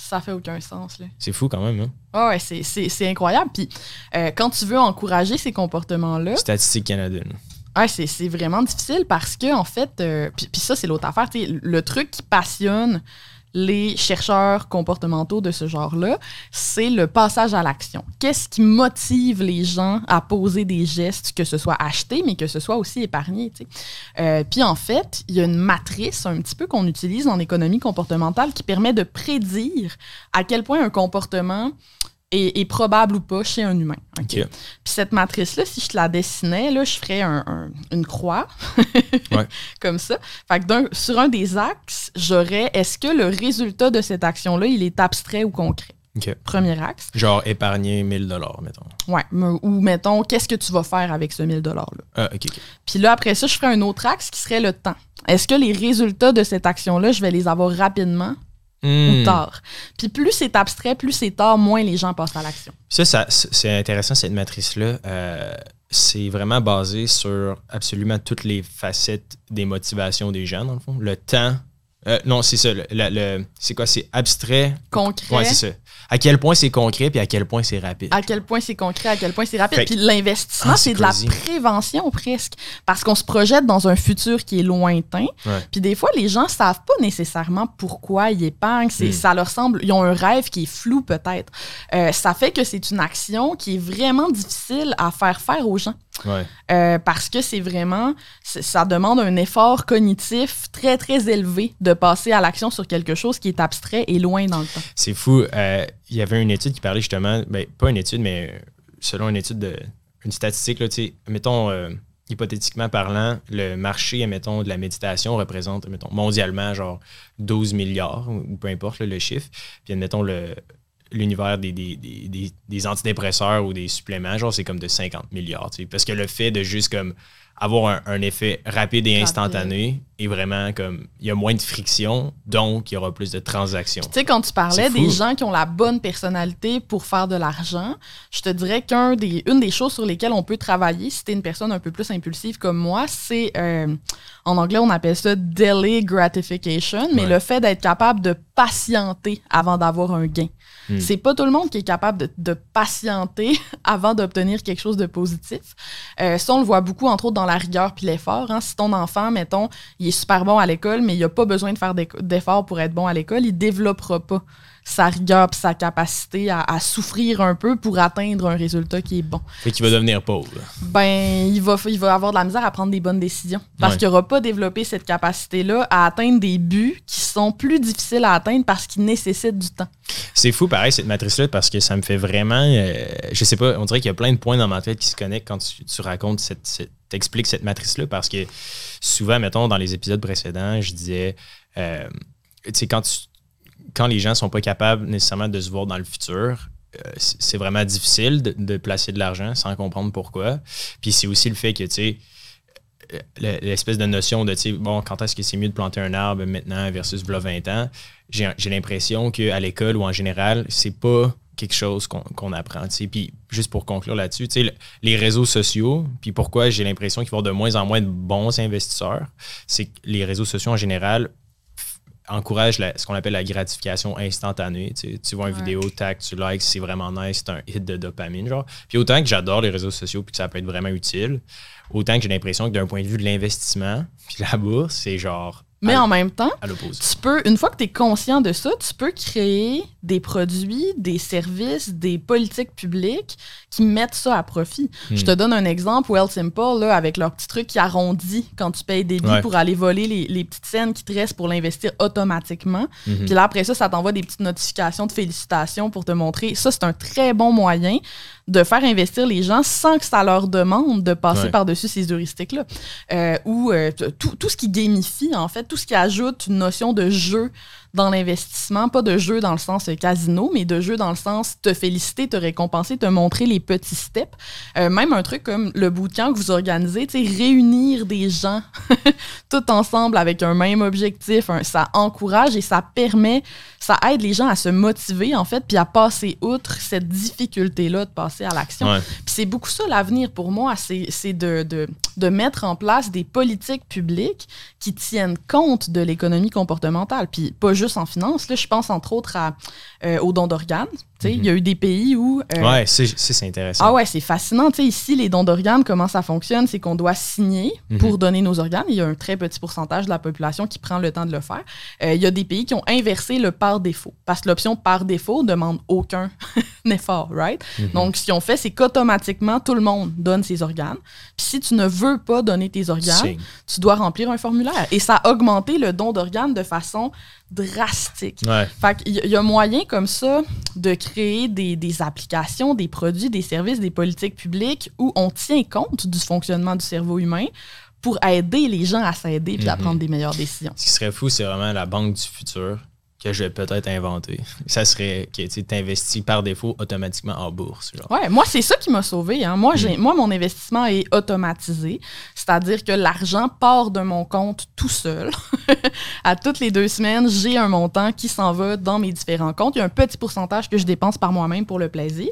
Speaker 2: ça fait aucun sens.
Speaker 1: C'est fou quand même. Hein?
Speaker 2: Ah ouais, c'est incroyable. Puis euh, quand tu veux encourager ces comportements-là.
Speaker 1: Statistique Canada.
Speaker 2: Ouais, c'est vraiment difficile parce que, en fait, euh, puis, ça, c'est l'autre affaire. Le truc qui passionne les chercheurs comportementaux de ce genre-là, c'est le passage à l'action. Qu'est-ce qui motive les gens à poser des gestes, que ce soit acheter, mais que ce soit aussi épargner? Euh, puis en fait, il y a une matrice un petit peu qu'on utilise en économie comportementale qui permet de prédire à quel point un comportement est, probable ou pas chez un humain. Puis cette matrice-là, si je te la dessinais, là, je ferais une croix, comme ça. Fait que sur un des axes, j'aurais est-ce que le résultat de cette action-là, il est abstrait ou concret? Premier axe.
Speaker 1: Genre épargner 1000 dollars, mettons.
Speaker 2: Ouais. Ou mettons, qu'est-ce que tu vas faire avec ce 1000 dollars-là?
Speaker 1: Ah, OK.
Speaker 2: Puis là, après ça, je ferais un autre axe qui serait le temps. Est-ce que les résultats de cette action-là, je vais les avoir rapidement? Ou hmm. tard. Puis plus c'est abstrait, plus c'est tard, moins les gens passent à l'action.
Speaker 1: Ça, c'est intéressant, cette matrice-là. Euh, c'est vraiment basé sur absolument toutes les facettes des motivations des gens, dans le fond. Le temps, Euh, non, c'est ça. Le, le- le- c'est quoi? C'est abstrait?
Speaker 2: Concret.
Speaker 1: Ouais, c'est ça. À quel point c'est concret puis à quel point c'est rapide.
Speaker 2: à quel point c'est concret, à quel point c'est rapide.
Speaker 1: Fait-
Speaker 2: Puis l'investissement,
Speaker 1: Ah,
Speaker 2: c'est de la prévention presque. Parce qu'on se projette dans un futur qui est lointain.
Speaker 1: Ouais.
Speaker 2: Puis des fois, les gens savent pas nécessairement pourquoi ils épargnent. C'est,
Speaker 1: Mm.
Speaker 2: Ça leur semble, ils ont un rêve qui est flou peut-être. Euh, ça fait que c'est une action qui est vraiment difficile à faire faire aux gens.
Speaker 1: Ouais.
Speaker 2: Euh, parce que c'est vraiment, ça demande un effort cognitif très, très élevé de passer à l'action sur quelque chose qui est abstrait et loin dans le temps.
Speaker 1: C'est fou. Euh, Il y avait une étude qui parlait justement, ben, pas une étude, mais selon une étude, de, une statistique, là, mettons, euh, hypothétiquement parlant, le marché, mettons, de la méditation représente, mettons, mondialement, genre 12 milliards, ou peu importe le chiffre. Puis, admettons, le l'univers des, des, des, des- antidépresseurs ou des suppléments, genre, c'est comme de 50 milliards. Parce que le fait de juste comme avoir un, un effet rapide et
Speaker 2: Rapide.
Speaker 1: instantané est vraiment comme il y a moins de friction, donc il y aura plus de transactions.
Speaker 2: Tu sais, quand tu parlais des gens qui ont la bonne personnalité pour faire de l'argent, je te dirais qu'une des, une des choses sur lesquelles on peut travailler, si tu une personne un peu plus impulsive comme moi, c'est, euh, en anglais, on appelle ça delay gratification, mais
Speaker 1: Ouais.
Speaker 2: le fait d'être capable de patienter avant d'avoir un gain.
Speaker 1: Hmm.
Speaker 2: C'est pas tout le monde qui est capable de, de patienter avant d'obtenir quelque chose de positif. Euh, ça, on le voit beaucoup, entre autres, dans la rigueur puis l'effort. hein. Si ton enfant, mettons, il est super bon à l'école, mais il n'a pas besoin de faire d'efforts pour être bon à l'école, il développera pas sa rigueur puis sa capacité à, à souffrir un peu pour atteindre un résultat qui est bon.
Speaker 1: Fait qu'il va devenir pauvre.
Speaker 2: Ben, il va, il va avoir de la misère à prendre des bonnes décisions parce
Speaker 1: Ouais.
Speaker 2: qu'il n'aura pas développé cette capacité-là à atteindre des buts qui sont plus difficiles à atteindre parce qu'ils nécessitent du temps.
Speaker 1: C'est fou, pareil, cette matrice-là, parce que ça me fait vraiment. euh, je sais pas, on dirait qu'il y a plein de points dans ma tête qui se connectent quand tu, tu racontes cette. cette t'expliques cette matrice-là, parce que souvent, mettons, dans les épisodes précédents, je disais. euh, tu sais, quand, les gens sont pas capables nécessairement de se voir dans le futur, euh, c'est vraiment difficile de, placer de l'argent sans comprendre pourquoi. Puis c'est aussi le fait que, tu sais, euh, le- l'espèce de notion de, tu sais, bon, quand est-ce que c'est mieux de planter un arbre maintenant versus v'là 20 ans, j'ai l'impression qu'à l'école ou en général, c'est pas quelque chose qu'on apprend. tu sais. Puis juste pour conclure là-dessus, le- les réseaux sociaux, puis pourquoi j'ai l'impression qu'il va y avoir de moins en moins de bons investisseurs, c'est que les réseaux sociaux en général encouragent la- ce qu'on appelle la gratification instantanée. Tu, vois une
Speaker 2: Ouais.
Speaker 1: vidéo, tac, tu likes, c'est vraiment nice, c'est un hit de dopamine. Genre. Puis autant que j'adore les réseaux sociaux puis que ça peut être vraiment utile, autant que j'ai l'impression que d'un point de vue de l'investissement, puis la bourse, c'est genre
Speaker 2: Mais
Speaker 1: à,
Speaker 2: en même temps, tu peux, une fois que tu es conscient de ça, tu peux créer des produits, des services, des politiques publiques qui mettent ça à profit.
Speaker 1: Hmm.
Speaker 2: Je te donne un exemple, Well Simple, là, avec leur petit truc qui arrondit quand tu payes des
Speaker 1: Ouais.
Speaker 2: pour aller voler les, les petites scènes qui te restent pour l'investir automatiquement.
Speaker 1: Mhm.
Speaker 2: Puis là, après ça, ça t'envoie des petites notifications de félicitations pour te montrer. Ça, c'est un très bon moyen de faire investir les gens sans que ça leur demande de passer
Speaker 1: Ouais.
Speaker 2: par-dessus ces heuristiques-là. Euh, ou euh, tout, tout ce qui gamifie, en fait, tout ce qui ajoute une notion de jeu dans l'investissement, pas de jeu dans le sens euh, casino, mais de jeu dans le sens te féliciter, te récompenser, te montrer les petits steps. Euh, même un truc comme le bootcamp que vous organisez, réunir des gens tout ensemble avec un même objectif, ça encourage et ça permet, ça aide les gens à se motiver, en fait, puis à passer outre cette difficulté-là de passer à l'action.
Speaker 1: Ouais.
Speaker 2: Puis c'est beaucoup ça l'avenir pour moi, c'est c'est de, de, de mettre en place des politiques publiques qui tiennent compte de l'économie comportementale. Puis pas juste en finance, là, je pense entre autres euh, aux dons d'organes. Il y a eu des pays où... euh,
Speaker 1: Ouais, c'est intéressant.
Speaker 2: ah ouais, c'est fascinant. Tu sais, ici, les dons d'organes, comment ça fonctionne, c'est qu'on doit signer
Speaker 1: Mhm.
Speaker 2: pour donner nos organes. Il y a un très petit pourcentage de la population qui prend le temps de le faire. Euh, il y a des pays qui ont inversé le par défaut, parce que l'option par défaut demande aucun effort, right?
Speaker 1: Mhm.
Speaker 2: Donc, ce qu'ils ont fait, c'est qu'automatiquement, tout le monde donne ses organes. Puis si tu ne veux pas donner tes organes, tu dois remplir un formulaire. Et ça a augmenté le don d'organes de façon drastique.
Speaker 1: Ouais.
Speaker 2: Fait qu'il y- il y a moyen comme ça de créer des, des applications, des produits, des services, des politiques publiques où on tient compte du fonctionnement du cerveau humain pour aider les gens à s'aider puis à
Speaker 1: Mhm.
Speaker 2: prendre des meilleures décisions.
Speaker 1: Ce qui serait fou, c'est vraiment la banque du futur que je vais peut-être inventer. Ça serait que tu investis par défaut automatiquement en bourse. Genre.
Speaker 2: Ouais, moi, c'est ça qui m'a sauvé. Hein. Moi, j'ai, moi, mon investissement est automatisé. C'est-à-dire que l'argent part de mon compte tout seul. à toutes les deux semaines, j'ai un montant qui s'en va dans mes différents comptes. Il y a un petit pourcentage que je dépense par moi-même pour le plaisir,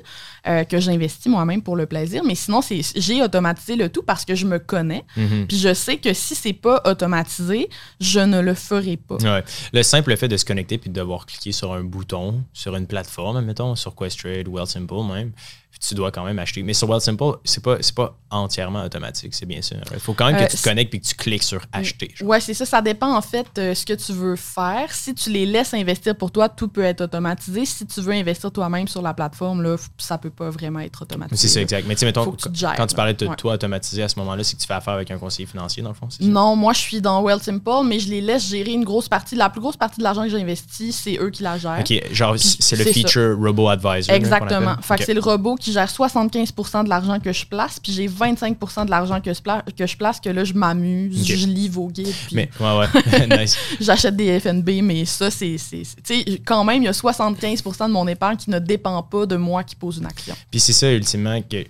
Speaker 2: euh, que j'investis moi-même pour le plaisir. Mais sinon, c'est j'ai automatisé le tout parce que je me connais.
Speaker 1: Mhm.
Speaker 2: Puis je sais que si c'est pas automatisé, je ne le ferai pas.
Speaker 1: Ouais. Le simple fait de se connecter puis de devoir cliquer sur un bouton, sur une plateforme, mettons, sur Questrade ou Wealthsimple même, tu dois quand même acheter. Mais sur Wealthsimple, c'est pas, c'est pas entièrement automatique, c'est bien ça. Il faut quand même que
Speaker 2: Euh,
Speaker 1: tu te connectes puis que tu cliques sur acheter. genre.
Speaker 2: Ouais, c'est ça. Ça dépend en fait euh, ce que tu veux faire. Si tu les laisses investir pour toi, tout peut être automatisé. Si tu veux investir toi-même sur la plateforme, là, ça peut pas vraiment être automatisé.
Speaker 1: C'est ça, exact. Mais mettons,
Speaker 2: tu gères,
Speaker 1: quand tu parlais de
Speaker 2: Ouais.
Speaker 1: toi automatisé à ce moment-là, c'est que tu fais affaire avec un conseiller financier, dans le fond, ça?
Speaker 2: Non, moi je suis dans Wealthsimple, mais je les laisse gérer une grosse partie. La plus grosse partie de l'argent que j'ai investi, c'est eux qui la gèrent.
Speaker 1: OK, genre,
Speaker 2: Puis
Speaker 1: c'est le
Speaker 2: ça.
Speaker 1: feature Robo Advisor.
Speaker 2: Exactement. Fait que
Speaker 1: OK.
Speaker 2: c'est le robot qui gère 75 de l'argent que je place, puis j'ai 25% de l'argent que, je pla- que je place, que là, je m'amuse, je lis vos guides, puis
Speaker 1: Mais, ouais, ouais, nice.
Speaker 2: j'achète des FNB, mais ça, c'est. Tu sais, quand même, il y a 75% de mon épargne qui ne dépend pas de moi qui pose une action.
Speaker 1: Puis c'est ça, ultimement, que, euh,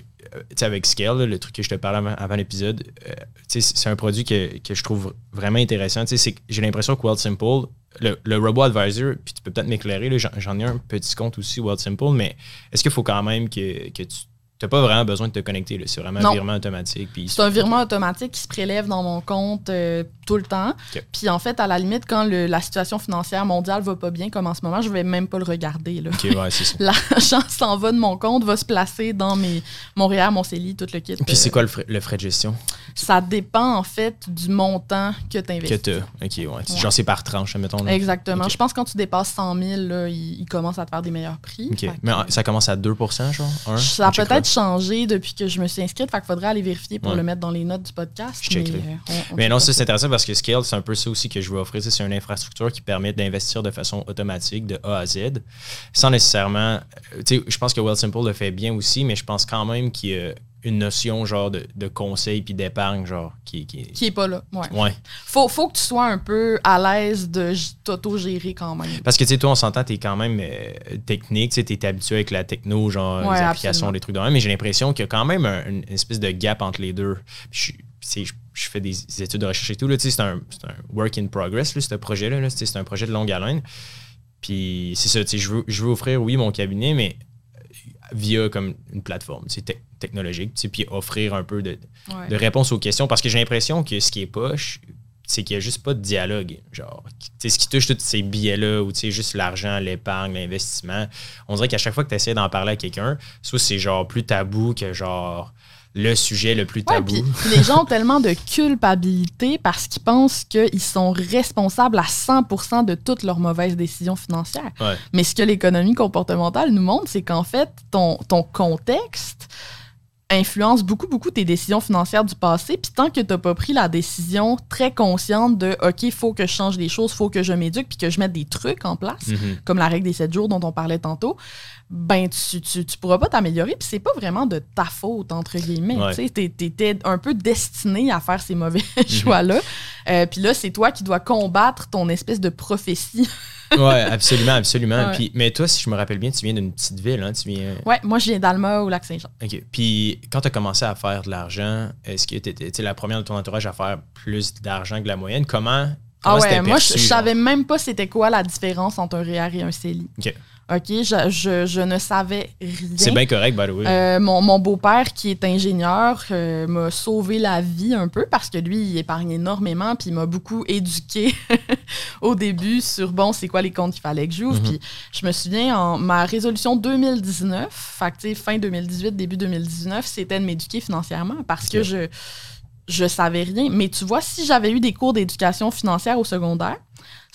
Speaker 1: tu sais, avec Scale, là, le truc que je te parlais avant, avant l'épisode, euh, tu sais, c'est un produit que, que je trouve vraiment intéressant. J'ai l'impression que Wealthsimple, le, le Robo Advisor, puis tu peux peut-être m'éclairer, là, j'en ai un petit compte aussi, Wealthsimple, mais est-ce qu'il faut quand même que, que tu n'as pas vraiment besoin de te connecter? là? C'est vraiment
Speaker 2: Non.
Speaker 1: un virement automatique. Puis
Speaker 2: C'est un virement automatique qui se prélève dans mon compte euh, tout le temps. Puis en fait, à la limite, quand le- la situation financière mondiale va pas bien, comme en ce moment, je vais même pas le regarder. Là.
Speaker 1: Ouais.
Speaker 2: L'argent s'en va de mon compte, va se placer dans mes Montréal, mon CELI, tout le kit.
Speaker 1: Puis c'est
Speaker 2: Euh,
Speaker 1: quoi le frais, le frais de gestion?
Speaker 2: Ça dépend en fait du montant que tu
Speaker 1: que
Speaker 2: investis.
Speaker 1: tu OK, ouais.
Speaker 2: Ouais.
Speaker 1: Genre, c'est par tranche, mettons. là.
Speaker 2: Exactement. Je pense que quand tu dépasses 100 000, là, il, il commence à te faire des meilleurs prix.
Speaker 1: OK.
Speaker 2: Que,
Speaker 1: Mais
Speaker 2: euh,
Speaker 1: ah, ça commence à 2% genre? Un?
Speaker 2: ça a peut-être changé depuis que je me suis inscrite. Fait qu'il faudrait aller vérifier pour
Speaker 1: Ouais.
Speaker 2: le mettre dans les notes du podcast.
Speaker 1: Je checkerai.
Speaker 2: mais, euh, on- on
Speaker 1: Mais non, ça c'est intéressant parce que Scale, c'est un peu ça aussi que je veux offrir. C'est une infrastructure qui permet d'investir de façon automatique de A à Z, sans nécessairement. euh, Tu sais, je pense que Wealthsimple le fait bien aussi, mais je pense quand même qu'il y a une notion genre de, de conseil puis d'épargne, genre, qui, qui
Speaker 2: Qui est pas là. Ouais.
Speaker 1: Ouais.
Speaker 2: Faut, faut que tu sois un peu à l'aise de t'auto-gérer quand même.
Speaker 1: Parce que tu sais, toi, on s'entend, t'es quand même euh, technique, tu t'es habitué avec la techno, genre
Speaker 2: Ouais,
Speaker 1: les applications, des trucs de même, mais j'ai l'impression qu'il y a quand même un- une espèce de gap entre les deux. Je, fais des études de recherche et tout, là, tu sais, c'est un, c'est un work in progress, là, ce projet-là, là, c'est un projet de longue haleine. Puis c'est ça, tu sais, je veux, je veux offrir, oui, mon cabinet, mais via comme une plateforme tec- technologique, puis offrir un peu de,
Speaker 2: Ouais.
Speaker 1: de réponse aux questions parce que j'ai l'impression que ce qui est poche, c'est qu'il n'y a juste pas de dialogue. Genre, ce qui touche tous ces billets-là, ou juste l'argent, l'épargne, l'investissement, on dirait qu'à chaque fois que tu essaies d'en parler à quelqu'un, soit c'est genre plus tabou que genre le sujet le plus tabou.
Speaker 2: les gens ont tellement de culpabilité parce qu'ils pensent qu'ils sont responsables à 100% de toutes leurs mauvaises décisions financières.
Speaker 1: Ouais.
Speaker 2: Mais ce que l'économie comportementale nous montre, c'est qu'en fait, ton, ton contexte influence beaucoup, beaucoup tes décisions financières du passé. Puis tant que tu n'as pas pris la décision très consciente de OK, il faut que je change des choses, il faut que je m'éduque, puis que je mette des trucs en place,
Speaker 1: Mhm.
Speaker 2: comme la règle des 7 jours dont on parlait tantôt, ben tu, tu, tu pourras pas t'améliorer. Puis c'est pas vraiment de ta faute, entre guillemets.
Speaker 1: Ouais.
Speaker 2: Tu t'étais un peu destiné à faire ces mauvais
Speaker 1: Mhm.
Speaker 2: choix-là. Euh, puis là, c'est toi qui dois combattre ton espèce de prophétie.
Speaker 1: Ouais, absolument, absolument.
Speaker 2: Ouais.
Speaker 1: Puis, mais toi, si je me rappelle bien, tu viens d'une petite ville, hein, tu viens.
Speaker 2: ouais, moi, je viens d'Alma au Lac-Saint-Jean.
Speaker 1: OK. Puis quand tu as commencé à faire de l'argent, est-ce que tu étais la première de ton entourage à faire plus d'argent que la moyenne? Comment, comment c'était
Speaker 2: ouais, moi, je, je savais même pas c'était quoi la différence entre un REER et un CELI.
Speaker 1: OK.
Speaker 2: OK, je, je, je ne savais rien.
Speaker 1: C'est bien correct, by the way.
Speaker 2: Euh, mon mon beau-père, qui est ingénieur, euh, m'a sauvé la vie un peu parce que lui, il épargne énormément, puis il m'a beaucoup éduqué au début sur, bon, c'est quoi les comptes qu'il fallait que j'ouvre.
Speaker 1: Mhm.
Speaker 2: Puis je me souviens, en ma résolution 2019, fait fin 2018, début 2019, c'était de m'éduquer financièrement parce que je je savais rien. Mais tu vois, si j'avais eu des cours d'éducation financière au secondaire,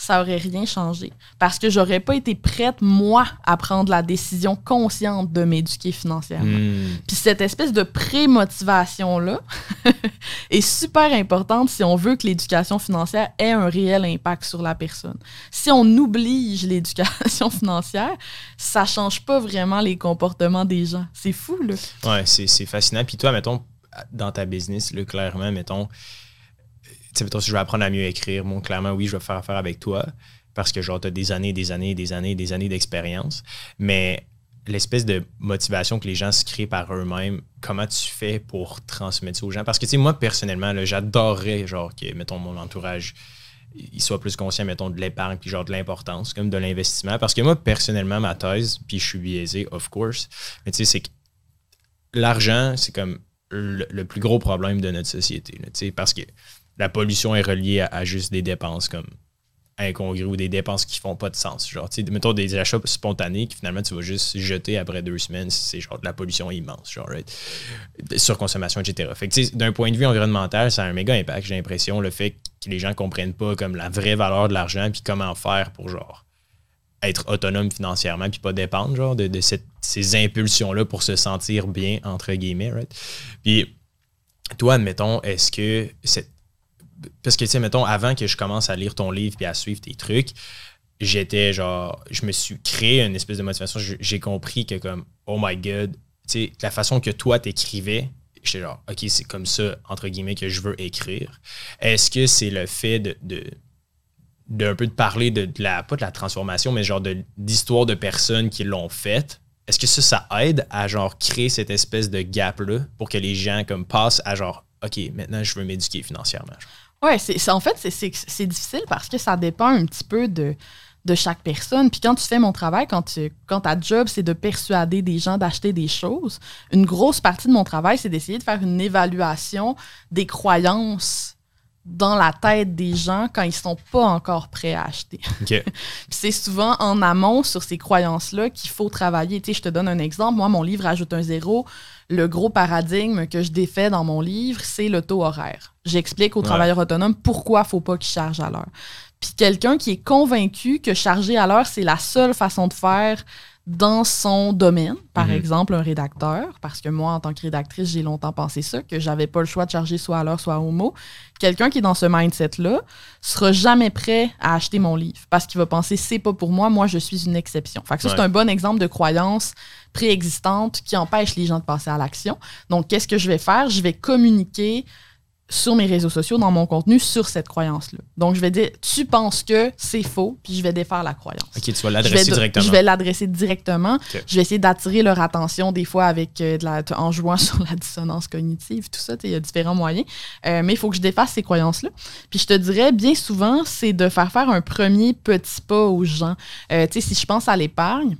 Speaker 2: ça aurait rien changé. Parce que j'aurais pas été prête, moi, à prendre la décision consciente de m'éduquer financièrement.
Speaker 1: Hmm.
Speaker 2: Puis cette espèce de pré-motivation-là est super importante si on veut que l'éducation financière ait un réel impact sur la personne. Si on oblige l'éducation financière, ça change pas vraiment les comportements des gens. C'est fou, là.
Speaker 1: Ouais, c'est c'est fascinant. Puis toi, mettons, dans ta business, là, clairement, mettons, tu sais, mettons, si je veux apprendre à mieux écrire, bon, clairement, oui, je vais faire affaire avec toi parce que, genre, tu as des années, des années, des années, des années d'expérience. Mais l'espèce de motivation que les gens se créent par eux-mêmes, comment tu fais pour transmettre ça aux gens? Parce que, tu sais, moi, personnellement, j'adorerais, genre, que, mettons, mon entourage, il soit plus conscient, mettons, de l'épargne, puis genre de l'importance, comme de l'investissement. Parce que moi, personnellement, ma thèse, puis je suis biaisé, of course, mais tu sais, c'est que l'argent, c'est comme le, plus gros problème de notre société, parce que la pollution est reliée à juste des dépenses comme incongrues ou des dépenses qui font pas de sens. Genre, mettons des achats spontanés qui finalement tu vas juste jeter après deux semaines, c'est genre de la pollution immense, genre, right? Surconsommation, etc. Que, d'un point de vue environnemental, ça a un méga impact, j'ai l'impression, le fait que les gens comprennent pas comme la vraie valeur de l'argent puis comment faire pour, genre, être autonome financièrement puis pas dépendre, genre, de, de ces impulsions-là pour se sentir bien, entre guillemets, right? Puis, toi, admettons, est-ce que cette parce que, tu sais, mettons, avant que je commence à lire ton livre et à suivre tes trucs, j'étais genre, je me suis créé une espèce de motivation. J'ai compris que, comme, oh my god, tu sais, la façon que toi t'écrivais, j'étais genre, ok, c'est comme ça, entre guillemets, que je veux écrire. Est-ce que c'est le fait de, d'un peu de parler de, la, pas de la transformation, mais genre d'histoire de, personnes qui l'ont faite? Est-ce que ça, ça aide à genre créer cette espèce de gap-là pour que les gens comme passent à genre, OK, maintenant je veux m'éduquer financièrement?
Speaker 2: Oui, en fait, c'est, difficile parce que ça dépend un petit peu de, de chaque personne. Puis quand tu fais mon travail, quand, tu, quand ta job, c'est de persuader des gens d'acheter des choses, une grosse partie de mon travail, c'est d'essayer de faire une évaluation des croyances dans la tête des gens quand ils sont pas encore prêts à acheter. c'est souvent en amont sur ces croyances-là qu'il faut travailler. Tu sais, je te donne un exemple. Moi, mon livre Ajoute un zéro, le gros paradigme que je défais dans mon livre, c'est le taux horaire. J'explique aux travailleurs autonomes pourquoi il ne faut pas qu'ils chargent à l'heure. Puis quelqu'un qui est convaincu que charger à l'heure, c'est la seule façon de faire dans son domaine, par mhm. exemple un rédacteur, parce que moi, en tant que rédactrice, j'ai longtemps pensé ça, que j'avais pas le choix de charger soit à l'heure, soit au mot. Quelqu'un qui est dans ce mindset-là sera jamais prêt à acheter mon livre parce qu'il va penser c'est pas pour moi, moi je suis une exception. Fait que ça, c'est un bon exemple de croyance préexistante qui empêche les gens de passer à l'action. Donc, qu'est-ce que je vais faire? Je vais communiquer sur mes réseaux sociaux, dans mon contenu, sur cette croyance-là. Donc, je vais dire, tu penses que c'est faux, puis je vais défaire la croyance.
Speaker 1: OK, tu vas l'adresser directement.
Speaker 2: Je vais l'adresser directement. Je vais essayer d'attirer leur attention, des fois, avec euh, de la, en jouant sur la dissonance cognitive, tout ça. Il y a différents moyens. Euh, mais il faut que je défasse ces croyances-là. Puis je te dirais, bien souvent, c'est de faire faire un premier petit pas aux gens. Euh, tu sais, si je pense à l'épargne,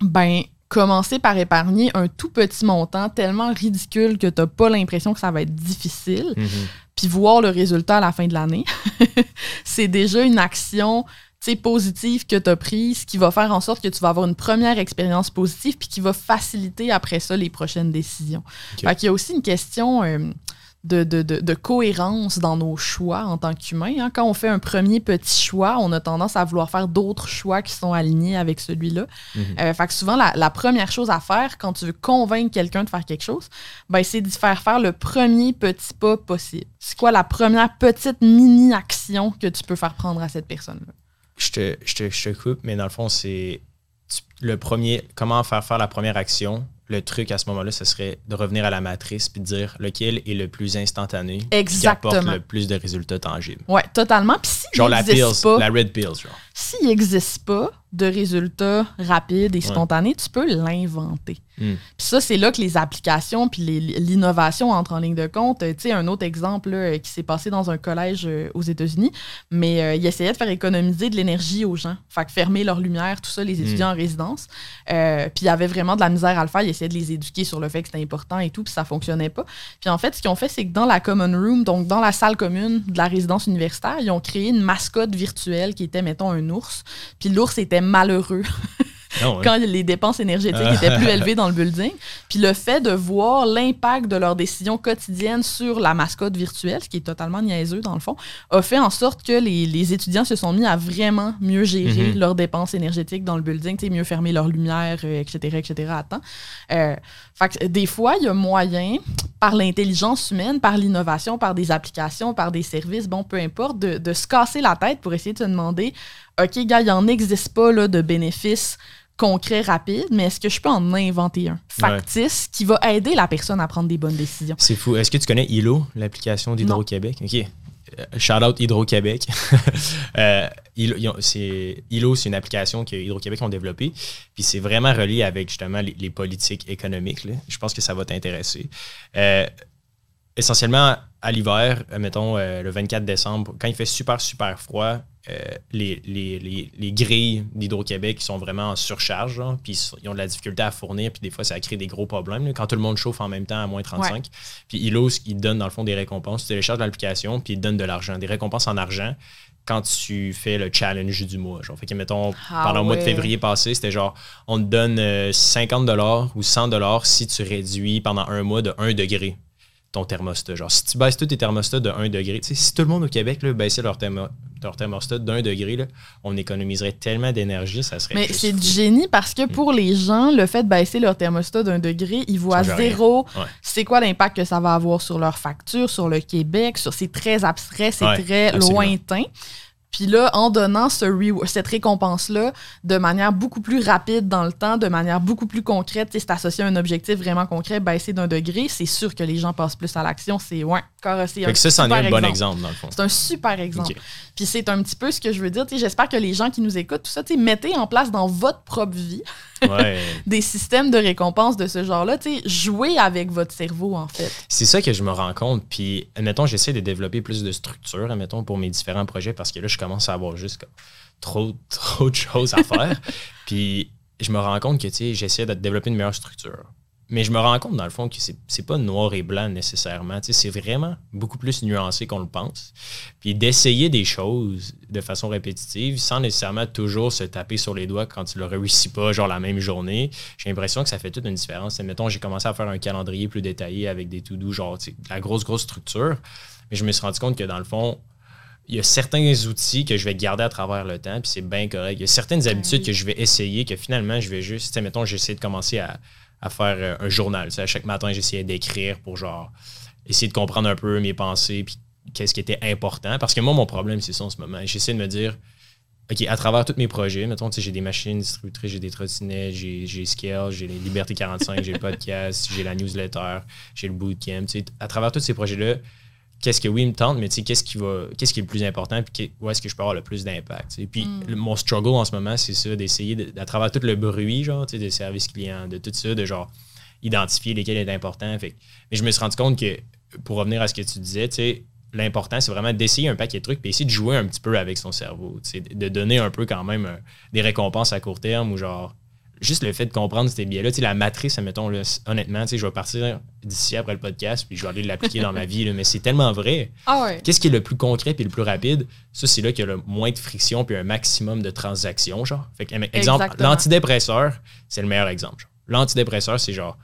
Speaker 2: ben commencer par épargner un tout petit montant tellement ridicule que tu n'as pas l'impression que ça va être difficile, mhm. puis voir le résultat à la fin de l'année, c'est déjà une action positive que tu as prise qui va faire en sorte que tu vas avoir une première expérience positive puis qui va faciliter après ça les prochaines décisions. Il y a aussi une question... Euh, de, de, de, cohérence dans nos choix en tant qu'humain. Hein. Quand on fait un premier petit choix, on a tendance à vouloir faire d'autres choix qui sont alignés avec celui-là. Mhm. Euh, fait que souvent, la, première chose à faire quand tu veux convaincre quelqu'un de faire quelque chose, ben, c'est de faire faire le premier petit pas possible. C'est quoi la première petite mini-action que tu peux faire prendre à cette personne-là?
Speaker 1: Je te, je, te, je te coupe, mais dans le fond, c'est le premier, comment faire faire la première action le truc à ce moment-là, ce serait de revenir à la matrice puis de dire lequel est le plus instantané qui apporte le plus de résultats tangibles.
Speaker 2: Ouais, totalement. Puis si
Speaker 1: genre la pills, la red pills, genre.
Speaker 2: S'il n'existe pas de résultats rapides et spontanés, tu peux l'inventer. Hmm. Puis ça, c'est là que les applications puis l'innovation entrent en ligne de compte. Tu sais, un autre exemple qui s'est passé dans un collège euh, aux États-Unis, mais euh, il essayait de faire économiser de l'énergie aux gens. Fait que fermer leur lumière, tout ça, les hmm. étudiants en résidence. Euh, puis il y avait vraiment de la misère à le faire. Il essayait de les éduquer sur le fait que c'était important et tout, puis ça fonctionnait pas. Puis en fait, ce qu'ils ont fait, c'est que dans la common room, donc dans la salle commune de la résidence universitaire, ils ont créé une mascotte virtuelle qui était, mettons, un ours. Puis l'ours était malheureux. Ah quand les dépenses énergétiques ah. étaient plus élevées dans le building. Puis le fait de voir l'impact de leurs décisions quotidiennes sur la mascotte virtuelle, ce qui est totalement niaiseux dans le fond, a fait en sorte que les, étudiants se sont mis à vraiment mieux gérer mm-hmm. leurs dépenses énergétiques dans le building, mieux fermer leurs lumières, etc., euh, etc. à temps. Euh, fait des fois, il y a moyen, par l'intelligence humaine, par l'innovation, par des applications, par des services, bon, peu importe, de, de se casser la tête pour essayer de se demander OK, gars, il n'en existe pas là, de bénéfices concrets, rapides, mais est-ce que je peux en inventer un factice qui va aider la personne à prendre des bonnes décisions?
Speaker 1: C'est fou. Est-ce que tu connais ILO, l'application d'Hydro-Québec? OK. shout out Hydro-Québec. euh, Hilo, c'est une application que Hydro-Québec ont développée. Puis c'est vraiment relié avec justement les, politiques économiques. Je pense que ça va t'intéresser. Euh, essentiellement, à l'hiver, mettons le 24 décembre, quand il fait super, super froid, euh, les, les, grilles d'Hydro-Québec sont vraiment en surcharge, puis ils ont de la difficulté à fournir, puis des fois, ça crée des gros problèmes. quand tout le monde chauffe en même temps à moins 35. Puis Ilos, il donne dans le fond des récompenses. Tu télécharges l'application, puis il te donne de l'argent, des récompenses en argent quand tu fais le challenge du mois. Genre, fait que, mettons, ah pendant le mois de février passé, c'était genre, on te donne 50 euh, ou 100 si tu réduis pendant un mois de 1 degré ton thermostat. Genre, si tu baisses tous tes thermostats de 1 degré, si tout le monde au Québec là, baissait leur, thermostat d'un degré, là, on économiserait tellement d'énergie, ça serait.
Speaker 2: Mais c'est du génie parce que pour les gens, le fait de baisser leur thermostat d'un degré, ils voient zéro. C'est quoi l'impact que ça va avoir sur leur facture, sur le Québec, sur c'est très abstrait, c'est très lointain. Puis là, en donnant ce cette récompense-là de manière beaucoup plus rapide dans le temps, de manière beaucoup plus concrète, c'est associé à un objectif vraiment concret, baisser d'un degré, c'est sûr que les gens passent plus à l'action. C'est ouais,
Speaker 1: c'est un ça, c'en est un bon exemple, dans le fond.
Speaker 2: C'est un super exemple. Puis c'est un petit peu ce que je veux dire. J'espère que les gens qui nous écoutent, tout ça, mettez en place dans votre propre vie des systèmes de récompense de ce genre-là. Jouez avec votre cerveau, en fait.
Speaker 1: C'est ça que je me rends compte. Puis, admettons, j'essaie de développer plus de structure, admettons, pour mes différents projets, parce que là, je commence à avoir juste trop, trop de choses à faire. Puis, je me rends compte que, j'essaie de développer une meilleure structure. Mais je me rends compte, dans le fond, que c'est pas noir et blanc nécessairement. C'est vraiment beaucoup plus nuancé qu'on le pense. Puis d'essayer des choses de façon répétitive sans nécessairement toujours se taper sur les doigts quand tu le réussis pas, genre la même journée, j'ai l'impression que ça fait toute une différence. mettons, j'ai commencé à faire un calendrier plus détaillé avec des to-do, genre la grosse, grosse structure. Mais je me suis rendu compte que dans le fond, il y a certains outils que je vais garder à travers le temps, puis c'est bien correct. Il y a certaines habitudes que je vais essayer, que finalement, je vais juste, mettons, j'essaie de commencer à à faire euh, un journal. à chaque matin, j'essayais d'écrire pour genre essayer de comprendre un peu mes pensées puis qu'est-ce qui était important. Parce que moi, mon problème, c'est ça en ce moment. J'essaie de me dire, OK, à travers tous mes projets, mettons, j'ai des machines distributrices, j'ai des trottinettes, j'ai Scale, j'ai les Liberté 45, j'ai le podcast, j'ai la newsletter, j'ai le bootcamp. À travers tous ces projets-là, qu'est-ce que oui me tente, mais qu'est-ce qui va, qu'est-ce qui est le plus important, puis où est-ce que je peux avoir le plus d'impact. Et puis mm. mon struggle en ce moment, c'est ça, d'essayer, à travers tout le bruit, genre, des services clients, de tout ça, de genre identifier lesquels est important. Fait, mais je me suis rendu compte que, pour revenir à ce que tu disais, l'important, c'est vraiment d'essayer un paquet de trucs, puis essayer de jouer un petit peu avec son cerveau, de donner un peu quand même euh, des récompenses à court terme ou genre juste le fait de comprendre ces biais-là, la matrice, admettons, honnêtement, je vais partir d'ici après le podcast, puis je vais aller l'appliquer dans ma vie, mais c'est tellement vrai.
Speaker 2: Ah
Speaker 1: Qu'est-ce qui est le plus concret et le plus rapide? Ça, c'est là qu'il y a le moins de friction puis un maximum de transactions, genre. Fait exemple, l'antidépresseur, c'est le meilleur exemple. L'antidépresseur, c'est genre,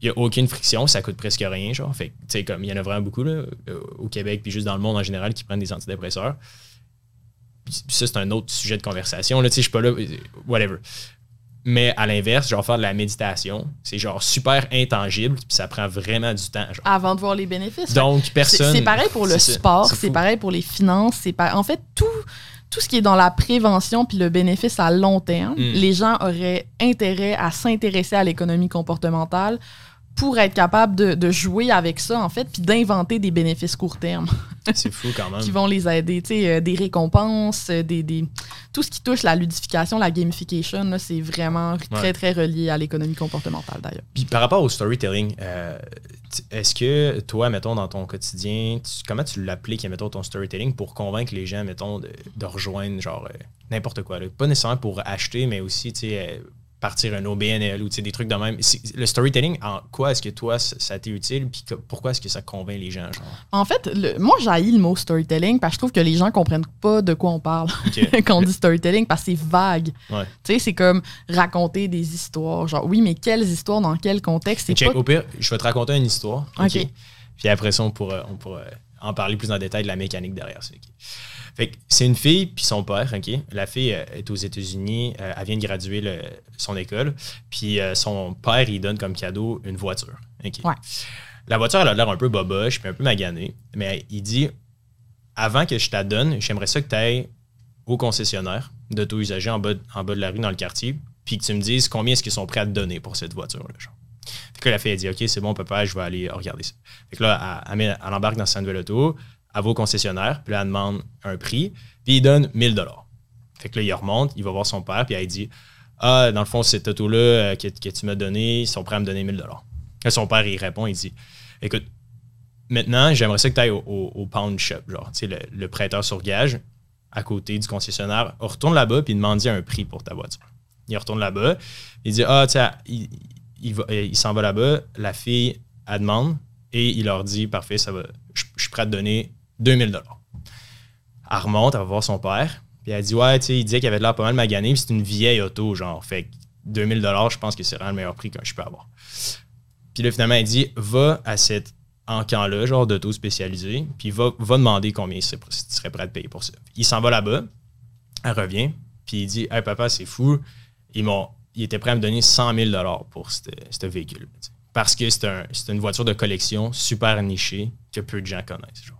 Speaker 1: il n'y a aucune friction, ça coûte presque rien, genre. Fait tu sais, comme il y en a vraiment beaucoup, là, euh, au Québec, puis juste dans le monde en général, qui prennent des antidépresseurs. Puis ça, c'est un autre sujet de conversation, là, tu sais, je suis pas là, euh, whatever. Mais à l'inverse, genre faire de la méditation, c'est genre super intangible, puis ça prend vraiment du temps.
Speaker 2: Avant de voir les bénéfices.
Speaker 1: Donc, personne.
Speaker 2: C'est pareil pour le sport, c'est pareil pour les finances, c'est En fait, tout, tout ce qui est dans la prévention puis le bénéfice à long terme, mm. les gens auraient intérêt à s'intéresser à l'économie comportementale pour être capable de, jouer avec ça, en fait, puis d'inventer des bénéfices court terme.
Speaker 1: C'est fou quand même.
Speaker 2: qui vont les aider. Tu sais, euh, des récompenses, euh, des, des, tout ce qui touche la ludification, la gamification, c'est vraiment très, très relié à l'économie comportementale d'ailleurs.
Speaker 1: Puis par rapport au storytelling, euh, est-ce que toi, mettons, dans ton quotidien, comment tu l'appliques, mettons, ton storytelling pour convaincre les gens, mettons, de, rejoindre, genre, n'importe quoi? Pas nécessairement pour acheter, mais aussi, tu sais, partir un OBNL ou des trucs de même. Le storytelling, en quoi est-ce que toi, ça t'est utile? Puis pourquoi est-ce que ça convainc les gens? Genre?
Speaker 2: En fait, moi, j'haïs le mot storytelling parce que je trouve que les gens comprennent pas de quoi on parle quand on dit storytelling parce que c'est vague. Tu sais, c'est comme raconter des histoires. Genre, oui, mais quelles histoires, dans quel contexte?
Speaker 1: Check, Au pire, je vais te raconter une histoire. OK? Puis après ça, on pourra, on pourra en parler plus en détail de la mécanique derrière ça. Fait c'est une fille puis son père, OK? La fille euh, est aux États-Unis, euh, elle vient de graduer son école, puis euh, son père, il donne comme cadeau une voiture, La voiture, elle a l'air un peu boboche puis un peu maganée, mais il dit avant que je te donne, j'aimerais ça que tu ailles au concessionnaire d'auto-usager en bas, en bas de la rue dans le quartier, puis que tu me dises combien est-ce qu'ils sont prêts à te donner pour cette voiture-là. Fait que la fille, elle dit OK, c'est bon, papa, je vais aller regarder ça. Fait que là, elle, elle, embarque dans sa nouvelle auto, elle va au concessionnaire, puis là, elle demande un prix, puis il donne 1000 dollars. Fait que là, il remonte, il va voir son père, puis elle dit Ah, dans le fond, cet auto-là euh, que, tu m'as donné, ils sont prêts à me donner 1000 dollars. Son père, il répond, il dit Écoute, maintenant, j'aimerais ça que tu ailles au, pawn shop, genre, tu sais, le, prêteur sur gage, à côté du concessionnaire. Retourne là-bas, puis demande un prix pour ta voiture. Il retourne là-bas, il dit Ah, tiens, il, il, il s'en va là-bas, la fille, elle demande, et il leur dit Parfait, ça va, je suis prêt à te donner 2000 dollars. Elle remonte, elle va voir son père, puis elle dit Ouais, tu sais, il disait qu'il avait de l'air pas mal magané, puis c'est une vieille auto, genre. Fait que 2000 dollars, je pense que c'est vraiment le meilleur prix que je peux avoir. Puis là, finalement, elle dit Va à cet encan-là, genre d'auto spécialisé, puis va, va demander combien tu serais prêt à payer pour ça. Il s'en va là-bas, elle revient, puis il dit Hey papa, c'est fou, ils m'ont, il était prêt à me donner 100 000 dollars pour ce véhicule. Parce que c'est un- une voiture de collection super nichée que peu de gens connaissent. Genre.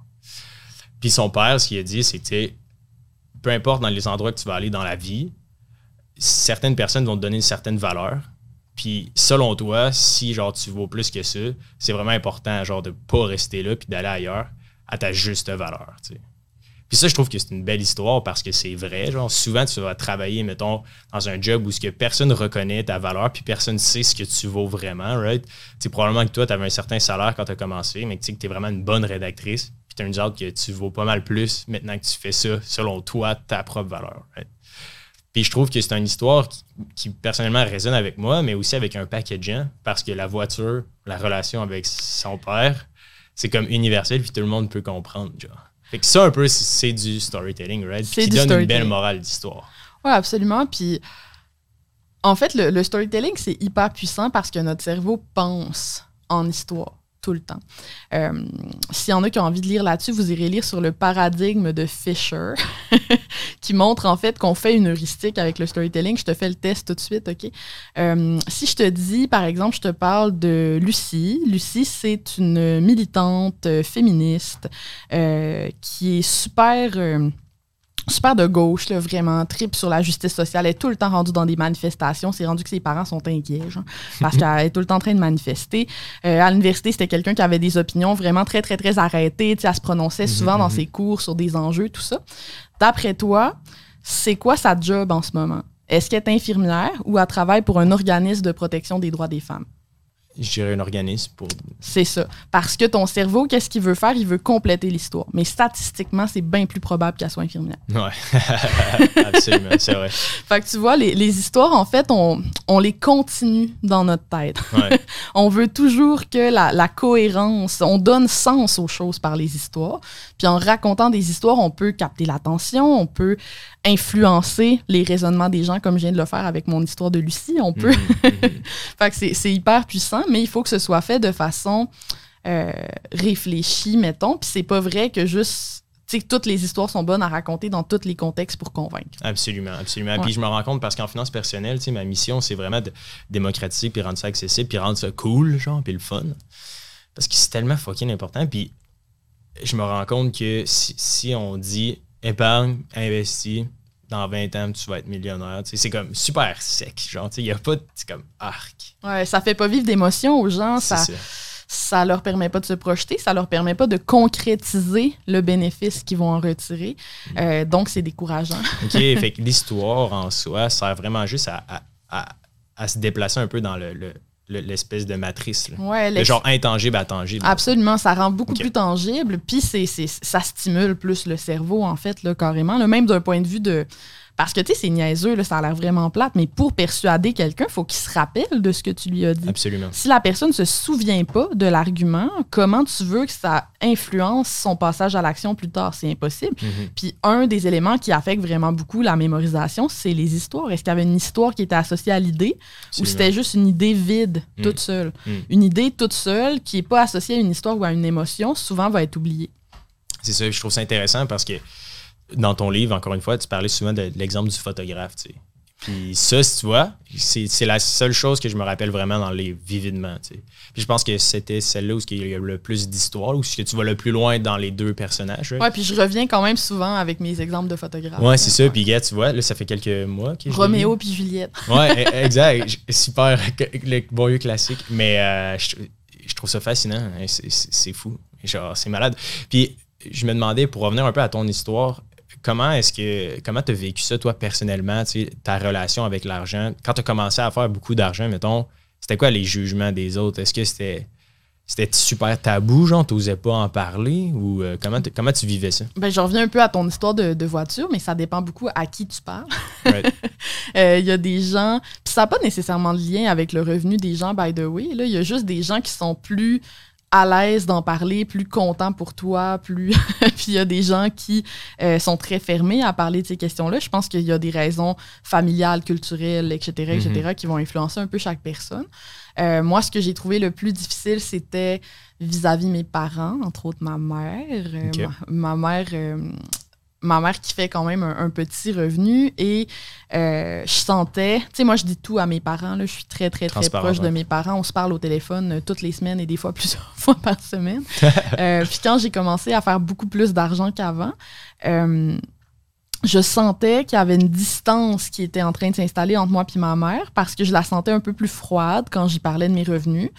Speaker 1: Puis son père, ce qu'il a dit, c'était peu importe dans les endroits que tu vas aller dans la vie, certaines personnes vont te donner une certaine valeur. Puis selon toi, si genre tu vaux plus que ça, c'est vraiment important genre de pas rester là puis d'aller ailleurs à ta juste valeur. sais. Puis ça, je trouve que c'est une belle histoire parce que c'est vrai. Genre, souvent, tu vas travailler, mettons, dans un job où ce que personne reconnaît ta valeur, puis personne sait ce que tu vaux vraiment, right? Tu sais, probablement que toi, tu avais un certain salaire quand tu as commencé, mais que tu es vraiment une bonne rédactrice, puis tu as une que tu vaux pas mal plus maintenant que tu fais ça selon toi, ta propre valeur, right? Puis je trouve que c'est une histoire qui, qui, personnellement résonne avec moi, mais aussi avec un paquet de gens, parce que la voiture, la relation avec son père, c'est comme universel, puis tout le monde peut comprendre, genre. Fait que ça, un peu, c'est- du storytelling, right? Qui donne une belle morale d'histoire.
Speaker 2: Oui, absolument. Puis, en fait, le, le storytelling, c'est hyper puissant parce que notre cerveau pense en histoire tout le temps. Euh, S'il y en a qui ont envie de lire là-dessus, vous irez lire sur le paradigme de Fisher, qui montre en fait qu'on fait une heuristique avec le storytelling. Je te fais le test tout de suite, OK? Euh, si je te dis, par exemple, je te parle de Lucie. Lucie, c'est une militante euh, féministe qui est super... super de gauche, là, vraiment, trip sur la justice sociale. Elle est tout le temps rendue dans des manifestations. C'est rendu que ses parents sont inquiets, genre, parce qu'elle est tout le temps en train de manifester. Euh, à l'université, c'était quelqu'un qui avait des opinions vraiment très, très, très arrêtées. Tu sais, elle se prononçait souvent dans ses cours sur des enjeux, tout ça. D'après toi, c'est quoi sa job en ce moment? Est-ce qu'elle est infirmière ou elle travaille pour un organisme de protection des droits des femmes?
Speaker 1: Je dirais un organisme pour.
Speaker 2: C'est ça. Parce que ton cerveau, qu'est-ce qu'il veut faire? Il veut compléter l'histoire. Mais statistiquement, c'est bien plus probable qu'elle soit infirmière.
Speaker 1: Ouais. Absolument, c'est vrai.
Speaker 2: Fait que tu vois, les, les histoires, en fait, on, on les continue dans notre tête.
Speaker 1: Ouais.
Speaker 2: On veut toujours que la, la cohérence, on donne sens aux choses par les histoires. Puis en racontant des histoires, on peut capter l'attention, on peut influencer les raisonnements des gens, comme je viens de le faire avec mon histoire de Lucie. On peut.
Speaker 1: Mhm, mhm.
Speaker 2: fait que c'est- c'est hyper puissant, mais il faut que ce soit fait de façon euh, réfléchie, mettons. Puis c'est pas vrai que juste. Tu sais, que toutes les histoires sont bonnes à raconter dans tous les contextes pour convaincre.
Speaker 1: Absolument, absolument.
Speaker 2: Ouais.
Speaker 1: Puis je me rends compte parce qu'en finance personnelle, tu sais, ma mission, c'est vraiment de démocratiser, puis rendre ça accessible, puis rendre ça cool, genre, puis le fun. Parce que c'est tellement fucking important. Puis je me rends compte que si, si on dit épargne, investis, dans 20 ans, tu vas être millionnaire, c'est comme super sec. Genre, il n'y a pas de. Comme arc.
Speaker 2: Ouais, ça fait pas vivre d'émotion aux gens, ça,
Speaker 1: ça.
Speaker 2: ça leur permet pas de se projeter, ça leur permet pas de concrétiser le bénéfice qu'ils vont en retirer.
Speaker 1: Mm.
Speaker 2: Euh, donc, c'est décourageant.
Speaker 1: OK, fait que l'histoire en soi sert vraiment juste à, à- à- à se déplacer un peu dans le- le- l'espèce de matrice. là.
Speaker 2: Ouais,
Speaker 1: Le
Speaker 2: l'ex-
Speaker 1: genre intangible à tangible.
Speaker 2: Absolument, ça rend beaucoup plus tangible, puis c'est, c'est- ça stimule plus le cerveau, en fait, là, carrément. là, même d'un point de vue de. Parce que, tu sais, c'est niaiseux, là, ça a l'air vraiment plate, mais pour persuader quelqu'un, il faut qu'il se rappelle de ce que tu lui as dit.
Speaker 1: Absolument.
Speaker 2: Si la personne ne se souvient pas de l'argument, comment tu veux que ça influence son passage à l'action plus tard? C'est impossible.
Speaker 1: Mhm.
Speaker 2: Puis un des éléments qui affecte vraiment beaucoup la mémorisation, c'est les histoires. Est-ce qu'il y avait une histoire qui était associée à l'idée ou c'était juste une idée vide,
Speaker 1: Mm.
Speaker 2: toute seule?
Speaker 1: Mm.
Speaker 2: Une idée toute seule qui n'est pas associée à une histoire ou à une émotion, souvent va être oubliée.
Speaker 1: C'est ça, je trouve ça intéressant parce que dans ton livre, encore une fois, tu parlais souvent de, de l'exemple du photographe, tu sais. Puis ça, si tu vois, c'est la seule chose que je me rappelle vraiment dans le livre, vividement, tu sais. Puis je pense que c'était celle-là où il y a le plus d'histoire, où que tu vas le plus loin dans les deux personnages.
Speaker 2: Ouais, puis je reviens quand même souvent avec mes exemples de photographes.
Speaker 1: Ouais, c'est ça. Puis, gars, tu vois, là, ça fait quelques mois que
Speaker 2: Roméo puis Juliette.
Speaker 1: Ouais, e- exact. Super, le bon vieux classique. Mais euh, je, je trouve ça fascinant. hein, c'est fou. Genre, c'est malade. Puis, je me demandais, pour revenir un peu à ton histoire, comment est-ce que comment tu as vécu ça, toi, personnellement, ta relation avec l'argent? Quand tu as commencé à faire beaucoup d'argent, mettons, c'était quoi les jugements des autres? Est-ce que c'était c'était super tabou, genre, t'osais pas en parler? Ou euh, comment, comment tu vivais ça?
Speaker 2: Ben, je reviens un peu à ton histoire de, voiture, mais ça dépend beaucoup à qui tu parles. Euh, il y a des gens, puis ça n'a pas nécessairement de lien avec le revenu des gens, by the way. Il y a juste des gens qui sont plus à l'aise d'en parler, plus contents pour toi, plus. puis il y a des gens qui euh, sont très fermés à parler de ces questions-là. Je pense qu'il y a des raisons familiales, culturelles, etc., etc., mm-hmm. qui vont influencer un peu chaque personne. Euh, moi, ce que j'ai trouvé le plus difficile, c'était vis-à-vis mes parents, entre autres ma mère. Euh, ma, mère. Euh, ma mère qui fait quand même un, petit revenu et je sentais, tu sais, moi je dis tout à mes parents, là, je suis très très très proche de mes parents, on se parle au téléphone toutes les semaines et des fois plusieurs fois par semaine. puis quand j'ai commencé à faire beaucoup plus d'argent qu'avant, je sentais qu'il y avait une distance qui était en train de s'installer entre moi et ma mère parce que je la sentais un peu plus froide quand j'y parlais de mes revenus.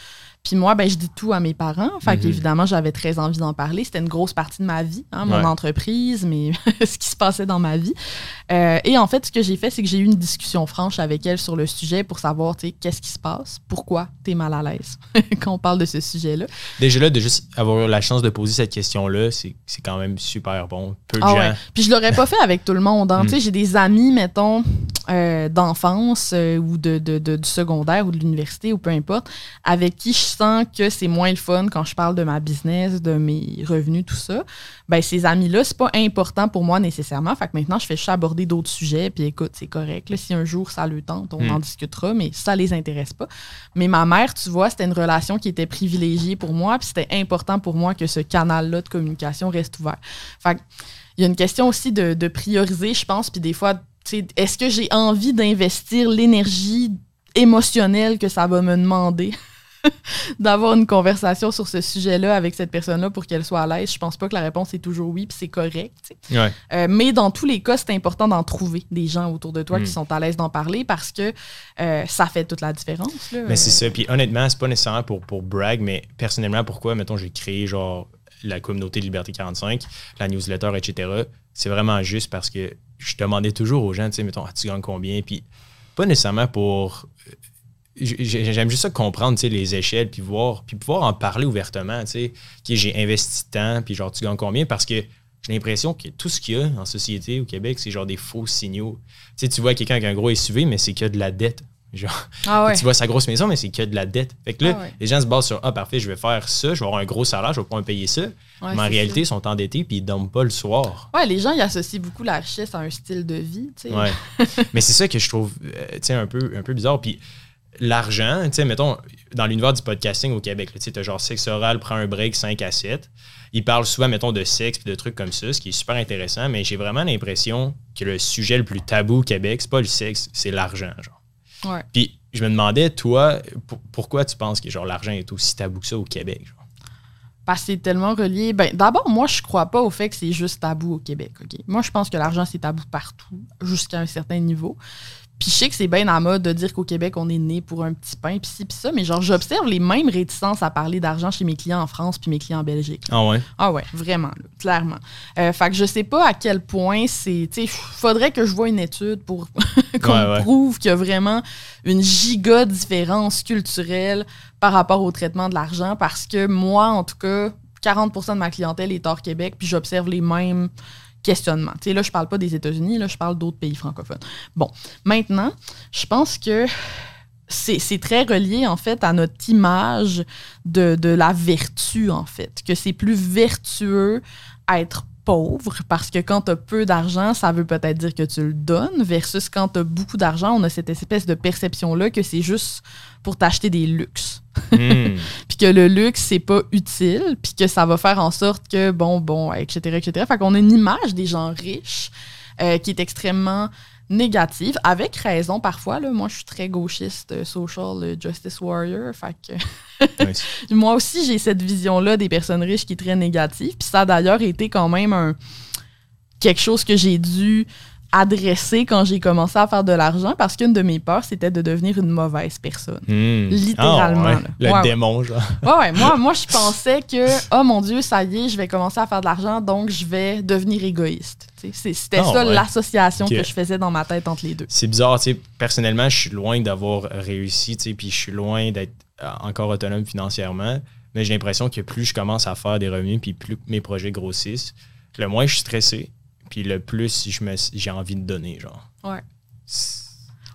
Speaker 2: Puis moi, ben, je dis tout à mes parents. Fait qu'évidemment, j'avais très envie d'en parler. C'était une grosse partie de ma vie, hein, mon entreprise, mais ce qui se passait dans ma vie. Euh, et en fait, ce que j'ai fait, c'est que j'ai eu une discussion franche avec elle sur le sujet pour savoir, tu sais, qu'est-ce qui se passe, pourquoi tu es mal à l'aise? Quand on parle de ce sujet-là.
Speaker 1: Déjà là, de juste avoir la chance de poser cette question-là, c'est quand même super bon. Peu de ah gens.
Speaker 2: Puis je l'aurais pas fait avec tout le monde. Hein. Tu sais, mm. j'ai des amis, mettons, euh, d'enfance euh, ou de, de, de, du secondaire ou de l'université ou peu importe, avec qui je sens que c'est moins le fun quand je parle de ma business, de mes revenus, tout ça, ben ces amis-là, c'est pas important pour moi nécessairement. Fait que maintenant, je fais juste aborder d'autres sujets, puis écoute, c'est correct. si un jour ça le tente, on hmm. en discutera, mais ça les intéresse pas. Mais ma mère, tu vois, c'était une relation qui était privilégiée pour moi, puis c'était important pour moi que ce canal-là de communication reste ouvert. Fait que, il y a une question aussi de, de prioriser, je pense, puis des fois, est-ce que j'ai envie d'investir l'énergie émotionnelle que ça va me demander d'avoir une conversation sur ce sujet-là avec cette personne-là pour qu'elle soit à l'aise? Je pense pas que la réponse est toujours oui, puis c'est correct. Euh, mais dans tous les cas, c'est important d'en trouver des gens autour de toi qui hmm. sont à l'aise d'en parler parce que euh, ça fait toute la différence.
Speaker 1: Mais c'est ça. Puis honnêtement, c'est pas nécessairement pour, pour brag, mais personnellement, pourquoi, mettons, j'ai créé genre la communauté Liberté 45, la newsletter, etc. C'est vraiment juste parce que je demandais toujours aux gens, tu sais, mettons, ah, tu gagnes combien? Puis pas nécessairement pour j'aime juste ça comprendre les échelles puis voir puis pouvoir en parler ouvertement tu sais j'ai investi tant puis genre tu gagnes combien? Parce que j'ai l'impression que tout ce qu'il y a en société au Québec c'est genre des faux signaux. Tu sais tu vois quelqu'un qui a un gros SUV mais c'est que de la dette genre ah tu vois sa grosse maison mais c'est que de la dette. Fait que là ah les gens se basent sur ah parfait je vais faire ça je vais avoir un gros salaire je vais pouvoir me payer ça. Mais en réalité ils sont endettés puis ils dorment pas le soir.
Speaker 2: Ouais les gens ils associent beaucoup la richesse à un style de vie tu sais.
Speaker 1: Ouais. Mais c'est ça que je trouve euh, un peu un peu bizarre. Puis l'argent, tu sais, mettons, dans l'univers du podcasting au Québec, tu sais, genre sexe oral prend un break 5 à 7. Ils parlent souvent, mettons, de sexe et de trucs comme ça, ce qui est super intéressant, mais j'ai vraiment l'impression que le sujet le plus tabou au Québec, c'est pas le sexe, c'est l'argent, genre.
Speaker 2: Ouais.
Speaker 1: Puis je me demandais, toi, pourquoi tu penses que genre l'argent est aussi tabou que ça au Québec, genre?
Speaker 2: Parce que c'est tellement relié. Ben, d'abord, moi, je crois pas au fait que c'est juste tabou au Québec. ok? Moi, je pense que l'argent, c'est tabou partout, jusqu'à un certain niveau. Puis je sais que c'est bien en mode de dire qu'au Québec, on est né pour un petit pain, puis ci, puis ça, mais genre, j'observe les mêmes réticences à parler d'argent chez mes clients en France puis mes clients en Belgique.
Speaker 1: Ah ouais?
Speaker 2: Ah ouais, vraiment, clairement. Euh, fait que je sais pas à quel point c'est. Tu sais, faudrait que je vois une étude pour qu'on prouve qu'il y a vraiment une giga différence culturelle par rapport au traitement de l'argent, parce que moi, en tout cas, 40 de ma clientèle est hors Québec, puis j'observe les mêmes questionnement. Là, je parle pas des États-Unis, là, je parle d'autres pays francophones. Bon, maintenant, je pense que c'est très relié, en fait, à notre image de, de la vertu, en fait. Que c'est plus vertueux être pauvre parce que quand tu as peu d'argent, ça veut peut-être dire que tu le donnes versus quand tu as beaucoup d'argent, on a cette espèce de perception-là que c'est juste pour t'acheter des luxes. Hmm. puis que le luxe, c'est pas utile, puis que ça va faire en sorte que, bon, bon, etc., etc. Fait qu'on a une image des gens riches euh, qui est extrêmement négative, avec raison parfois. Là. Moi, je suis très gauchiste, euh, social euh, justice warrior. Fait que moi aussi, j'ai cette vision-là des personnes riches qui est très négative. Puis ça a d'ailleurs été quand même un... quelque chose que j'ai dû adressé quand j'ai commencé à faire de l'argent parce qu'une de mes peurs, c'était de devenir une mauvaise personne.
Speaker 1: Hmm.
Speaker 2: Littéralement.
Speaker 1: Ah, ouais. Le
Speaker 2: Ouais,
Speaker 1: démon, genre.
Speaker 2: Ouais, ouais. Moi, moi, je pensais que, oh mon Dieu, ça y est, je vais commencer à faire de l'argent, donc je vais devenir égoïste. C'était
Speaker 1: Ah,
Speaker 2: ça
Speaker 1: ouais.
Speaker 2: l'association que je faisais dans ma tête entre les deux.
Speaker 1: C'est bizarre, tu sais. Personnellement, je suis loin d'avoir réussi, puis je suis loin d'être euh, encore autonome financièrement. Mais j'ai l'impression que plus je commence à faire des revenus, puis plus mes projets grossissent, le moins je suis stressé, puis le plus je me, j'ai envie de donner, genre.
Speaker 2: Ouais.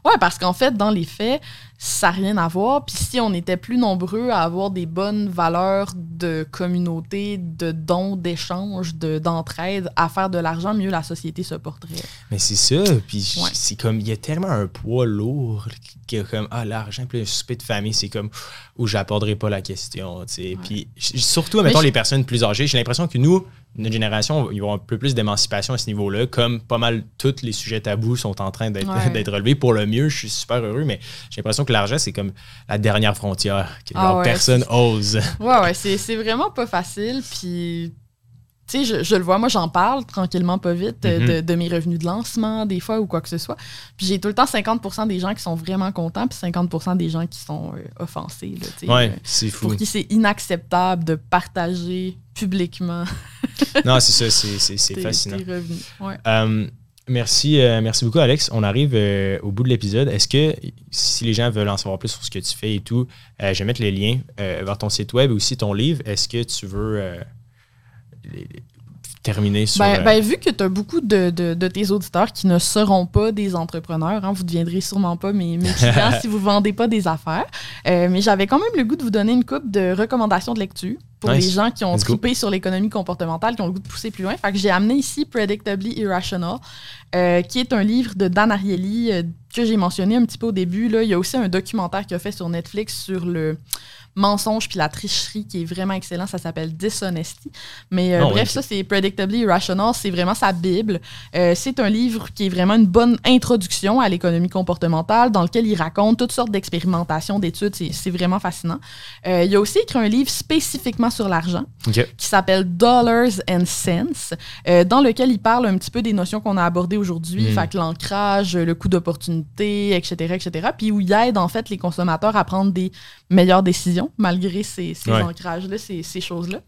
Speaker 2: Ouais, parce qu'en fait, dans les faits, ça n'a rien à voir. Puis si on était plus nombreux à avoir des bonnes valeurs de communauté, de dons, d'échanges, de- d'entraide, à faire de l'argent, mieux la société se porterait.
Speaker 1: Mais c'est ça, puis
Speaker 2: Ouais.
Speaker 1: c'est comme, il y a tellement un poids lourd qui est comme, ah, l'argent, puis le souper de famille, c'est comme, où j'aborderai pas la question, tu sais. Puis surtout, mettons,
Speaker 2: je-
Speaker 1: les personnes plus âgées, j'ai l'impression que nous, notre génération, ils vont un peu plus d'émancipation à ce niveau-là, comme pas mal tous les sujets tabous sont en train d'être
Speaker 2: Ouais.
Speaker 1: relevés pour le mieux. Je suis super heureux, mais j'ai l'impression que l'argent, c'est comme la dernière frontière, que
Speaker 2: Ah ouais,
Speaker 1: personne ose.
Speaker 2: Ouais, ouais, c'est c'est vraiment pas facile. Puis, tu sais, je, je le vois, moi, j'en parle tranquillement, pas vite, euh,
Speaker 1: Mhm.
Speaker 2: de, de mes revenus de lancement, des fois, ou quoi que ce soit. Puis j'ai tout le temps 50% des gens qui sont vraiment contents, puis 50% des gens qui sont euh, offensés. Là,
Speaker 1: Ouais,
Speaker 2: euh,
Speaker 1: c'est fou.
Speaker 2: pour qui c'est inacceptable de partager publiquement
Speaker 1: Non, c'est ça, c'est- fascinant.
Speaker 2: tes revenus. Ouais.
Speaker 1: Euh, merci, euh, merci beaucoup, Alex. On arrive euh, au bout de l'épisode. Est-ce que si les gens veulent en savoir plus sur ce que tu fais et tout, euh, je vais mettre les liens vers ton site web et aussi ton livre. Est-ce que tu veux les- terminer sur.
Speaker 2: Ben,
Speaker 1: euh,
Speaker 2: ben, vu que tu as beaucoup de, de- de tes auditeurs qui ne seront pas des entrepreneurs, hein, vous ne deviendrez sûrement pas mes, mes clients si vous ne vendez pas des affaires. Euh, mais j'avais quand même le goût de vous donner une coupe de recommandations de lecture pour
Speaker 1: Nice.
Speaker 2: les gens qui ont trippé sur l'économie comportementale, qui ont le goût de pousser plus loin. Fait que j'ai amené ici Predictably Irrational, euh, qui est un livre de Dan Ariely euh, que j'ai mentionné un petit peu au début. Là. Il y a aussi un documentaire qu'il a fait sur Netflix sur le mensonge puis la tricherie qui est vraiment excellent. Ça s'appelle Dishonesty. Mais euh,
Speaker 1: Ah
Speaker 2: bref, ça, c'est Predictably Irrational. C'est vraiment sa Bible. Euh, c'est un livre qui est vraiment une bonne introduction à l'économie comportementale dans lequel il raconte toutes sortes d'expérimentations, d'études. C'est, vraiment fascinant. Euh, il a aussi écrit un livre spécifiquement sur l'argent qui s'appelle Dollars and Cents, euh, dans lequel il parle un petit peu des notions qu'on a abordées aujourd'hui,
Speaker 1: Mm.
Speaker 2: fait que l'ancrage, le coût d'opportunité, etc., etc., puis où il aide en fait les consommateurs à prendre des meilleures décisions malgré ces, ces
Speaker 1: Ouais.
Speaker 2: ancrages-là, ces, ces choses-là.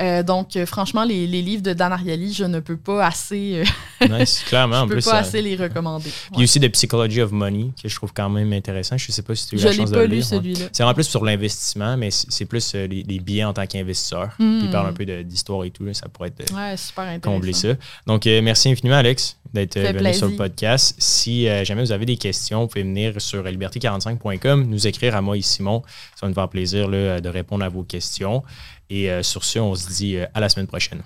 Speaker 2: Euh, donc, euh, franchement, les, les livres de Dan Ariely, je ne peux pas assez, euh,
Speaker 1: Nice, clairement.
Speaker 2: je
Speaker 1: en
Speaker 2: peux
Speaker 1: plus,
Speaker 2: pas
Speaker 1: ça-
Speaker 2: assez les recommander.
Speaker 1: Puis
Speaker 2: Ouais.
Speaker 1: aussi The Psychology of Money, que je trouve quand même intéressant. Je sais pas si tu as eu
Speaker 2: Je
Speaker 1: la chance de
Speaker 2: pas
Speaker 1: le
Speaker 2: lu
Speaker 1: lire. ouais.
Speaker 2: celui-là.
Speaker 1: C'est vraiment plus sur l'investissement, mais c'est plus euh, les, les billets en tant qu'investisseur.
Speaker 2: Mm.
Speaker 1: Puis il parle un peu de- d'histoire et tout. là, ça pourrait être euh,
Speaker 2: Ouais, super intéressant.
Speaker 1: combler ça. Donc, euh, merci infiniment, Alex, d'être venu sur le
Speaker 2: plaisir.
Speaker 1: podcast. Si jamais vous avez des questions, vous pouvez venir sur liberté45.com, nous écrire à moi et Simon. Ça va nous faire plaisir de répondre à vos questions. Et euh, sur ce, on se dit euh, à la semaine prochaine.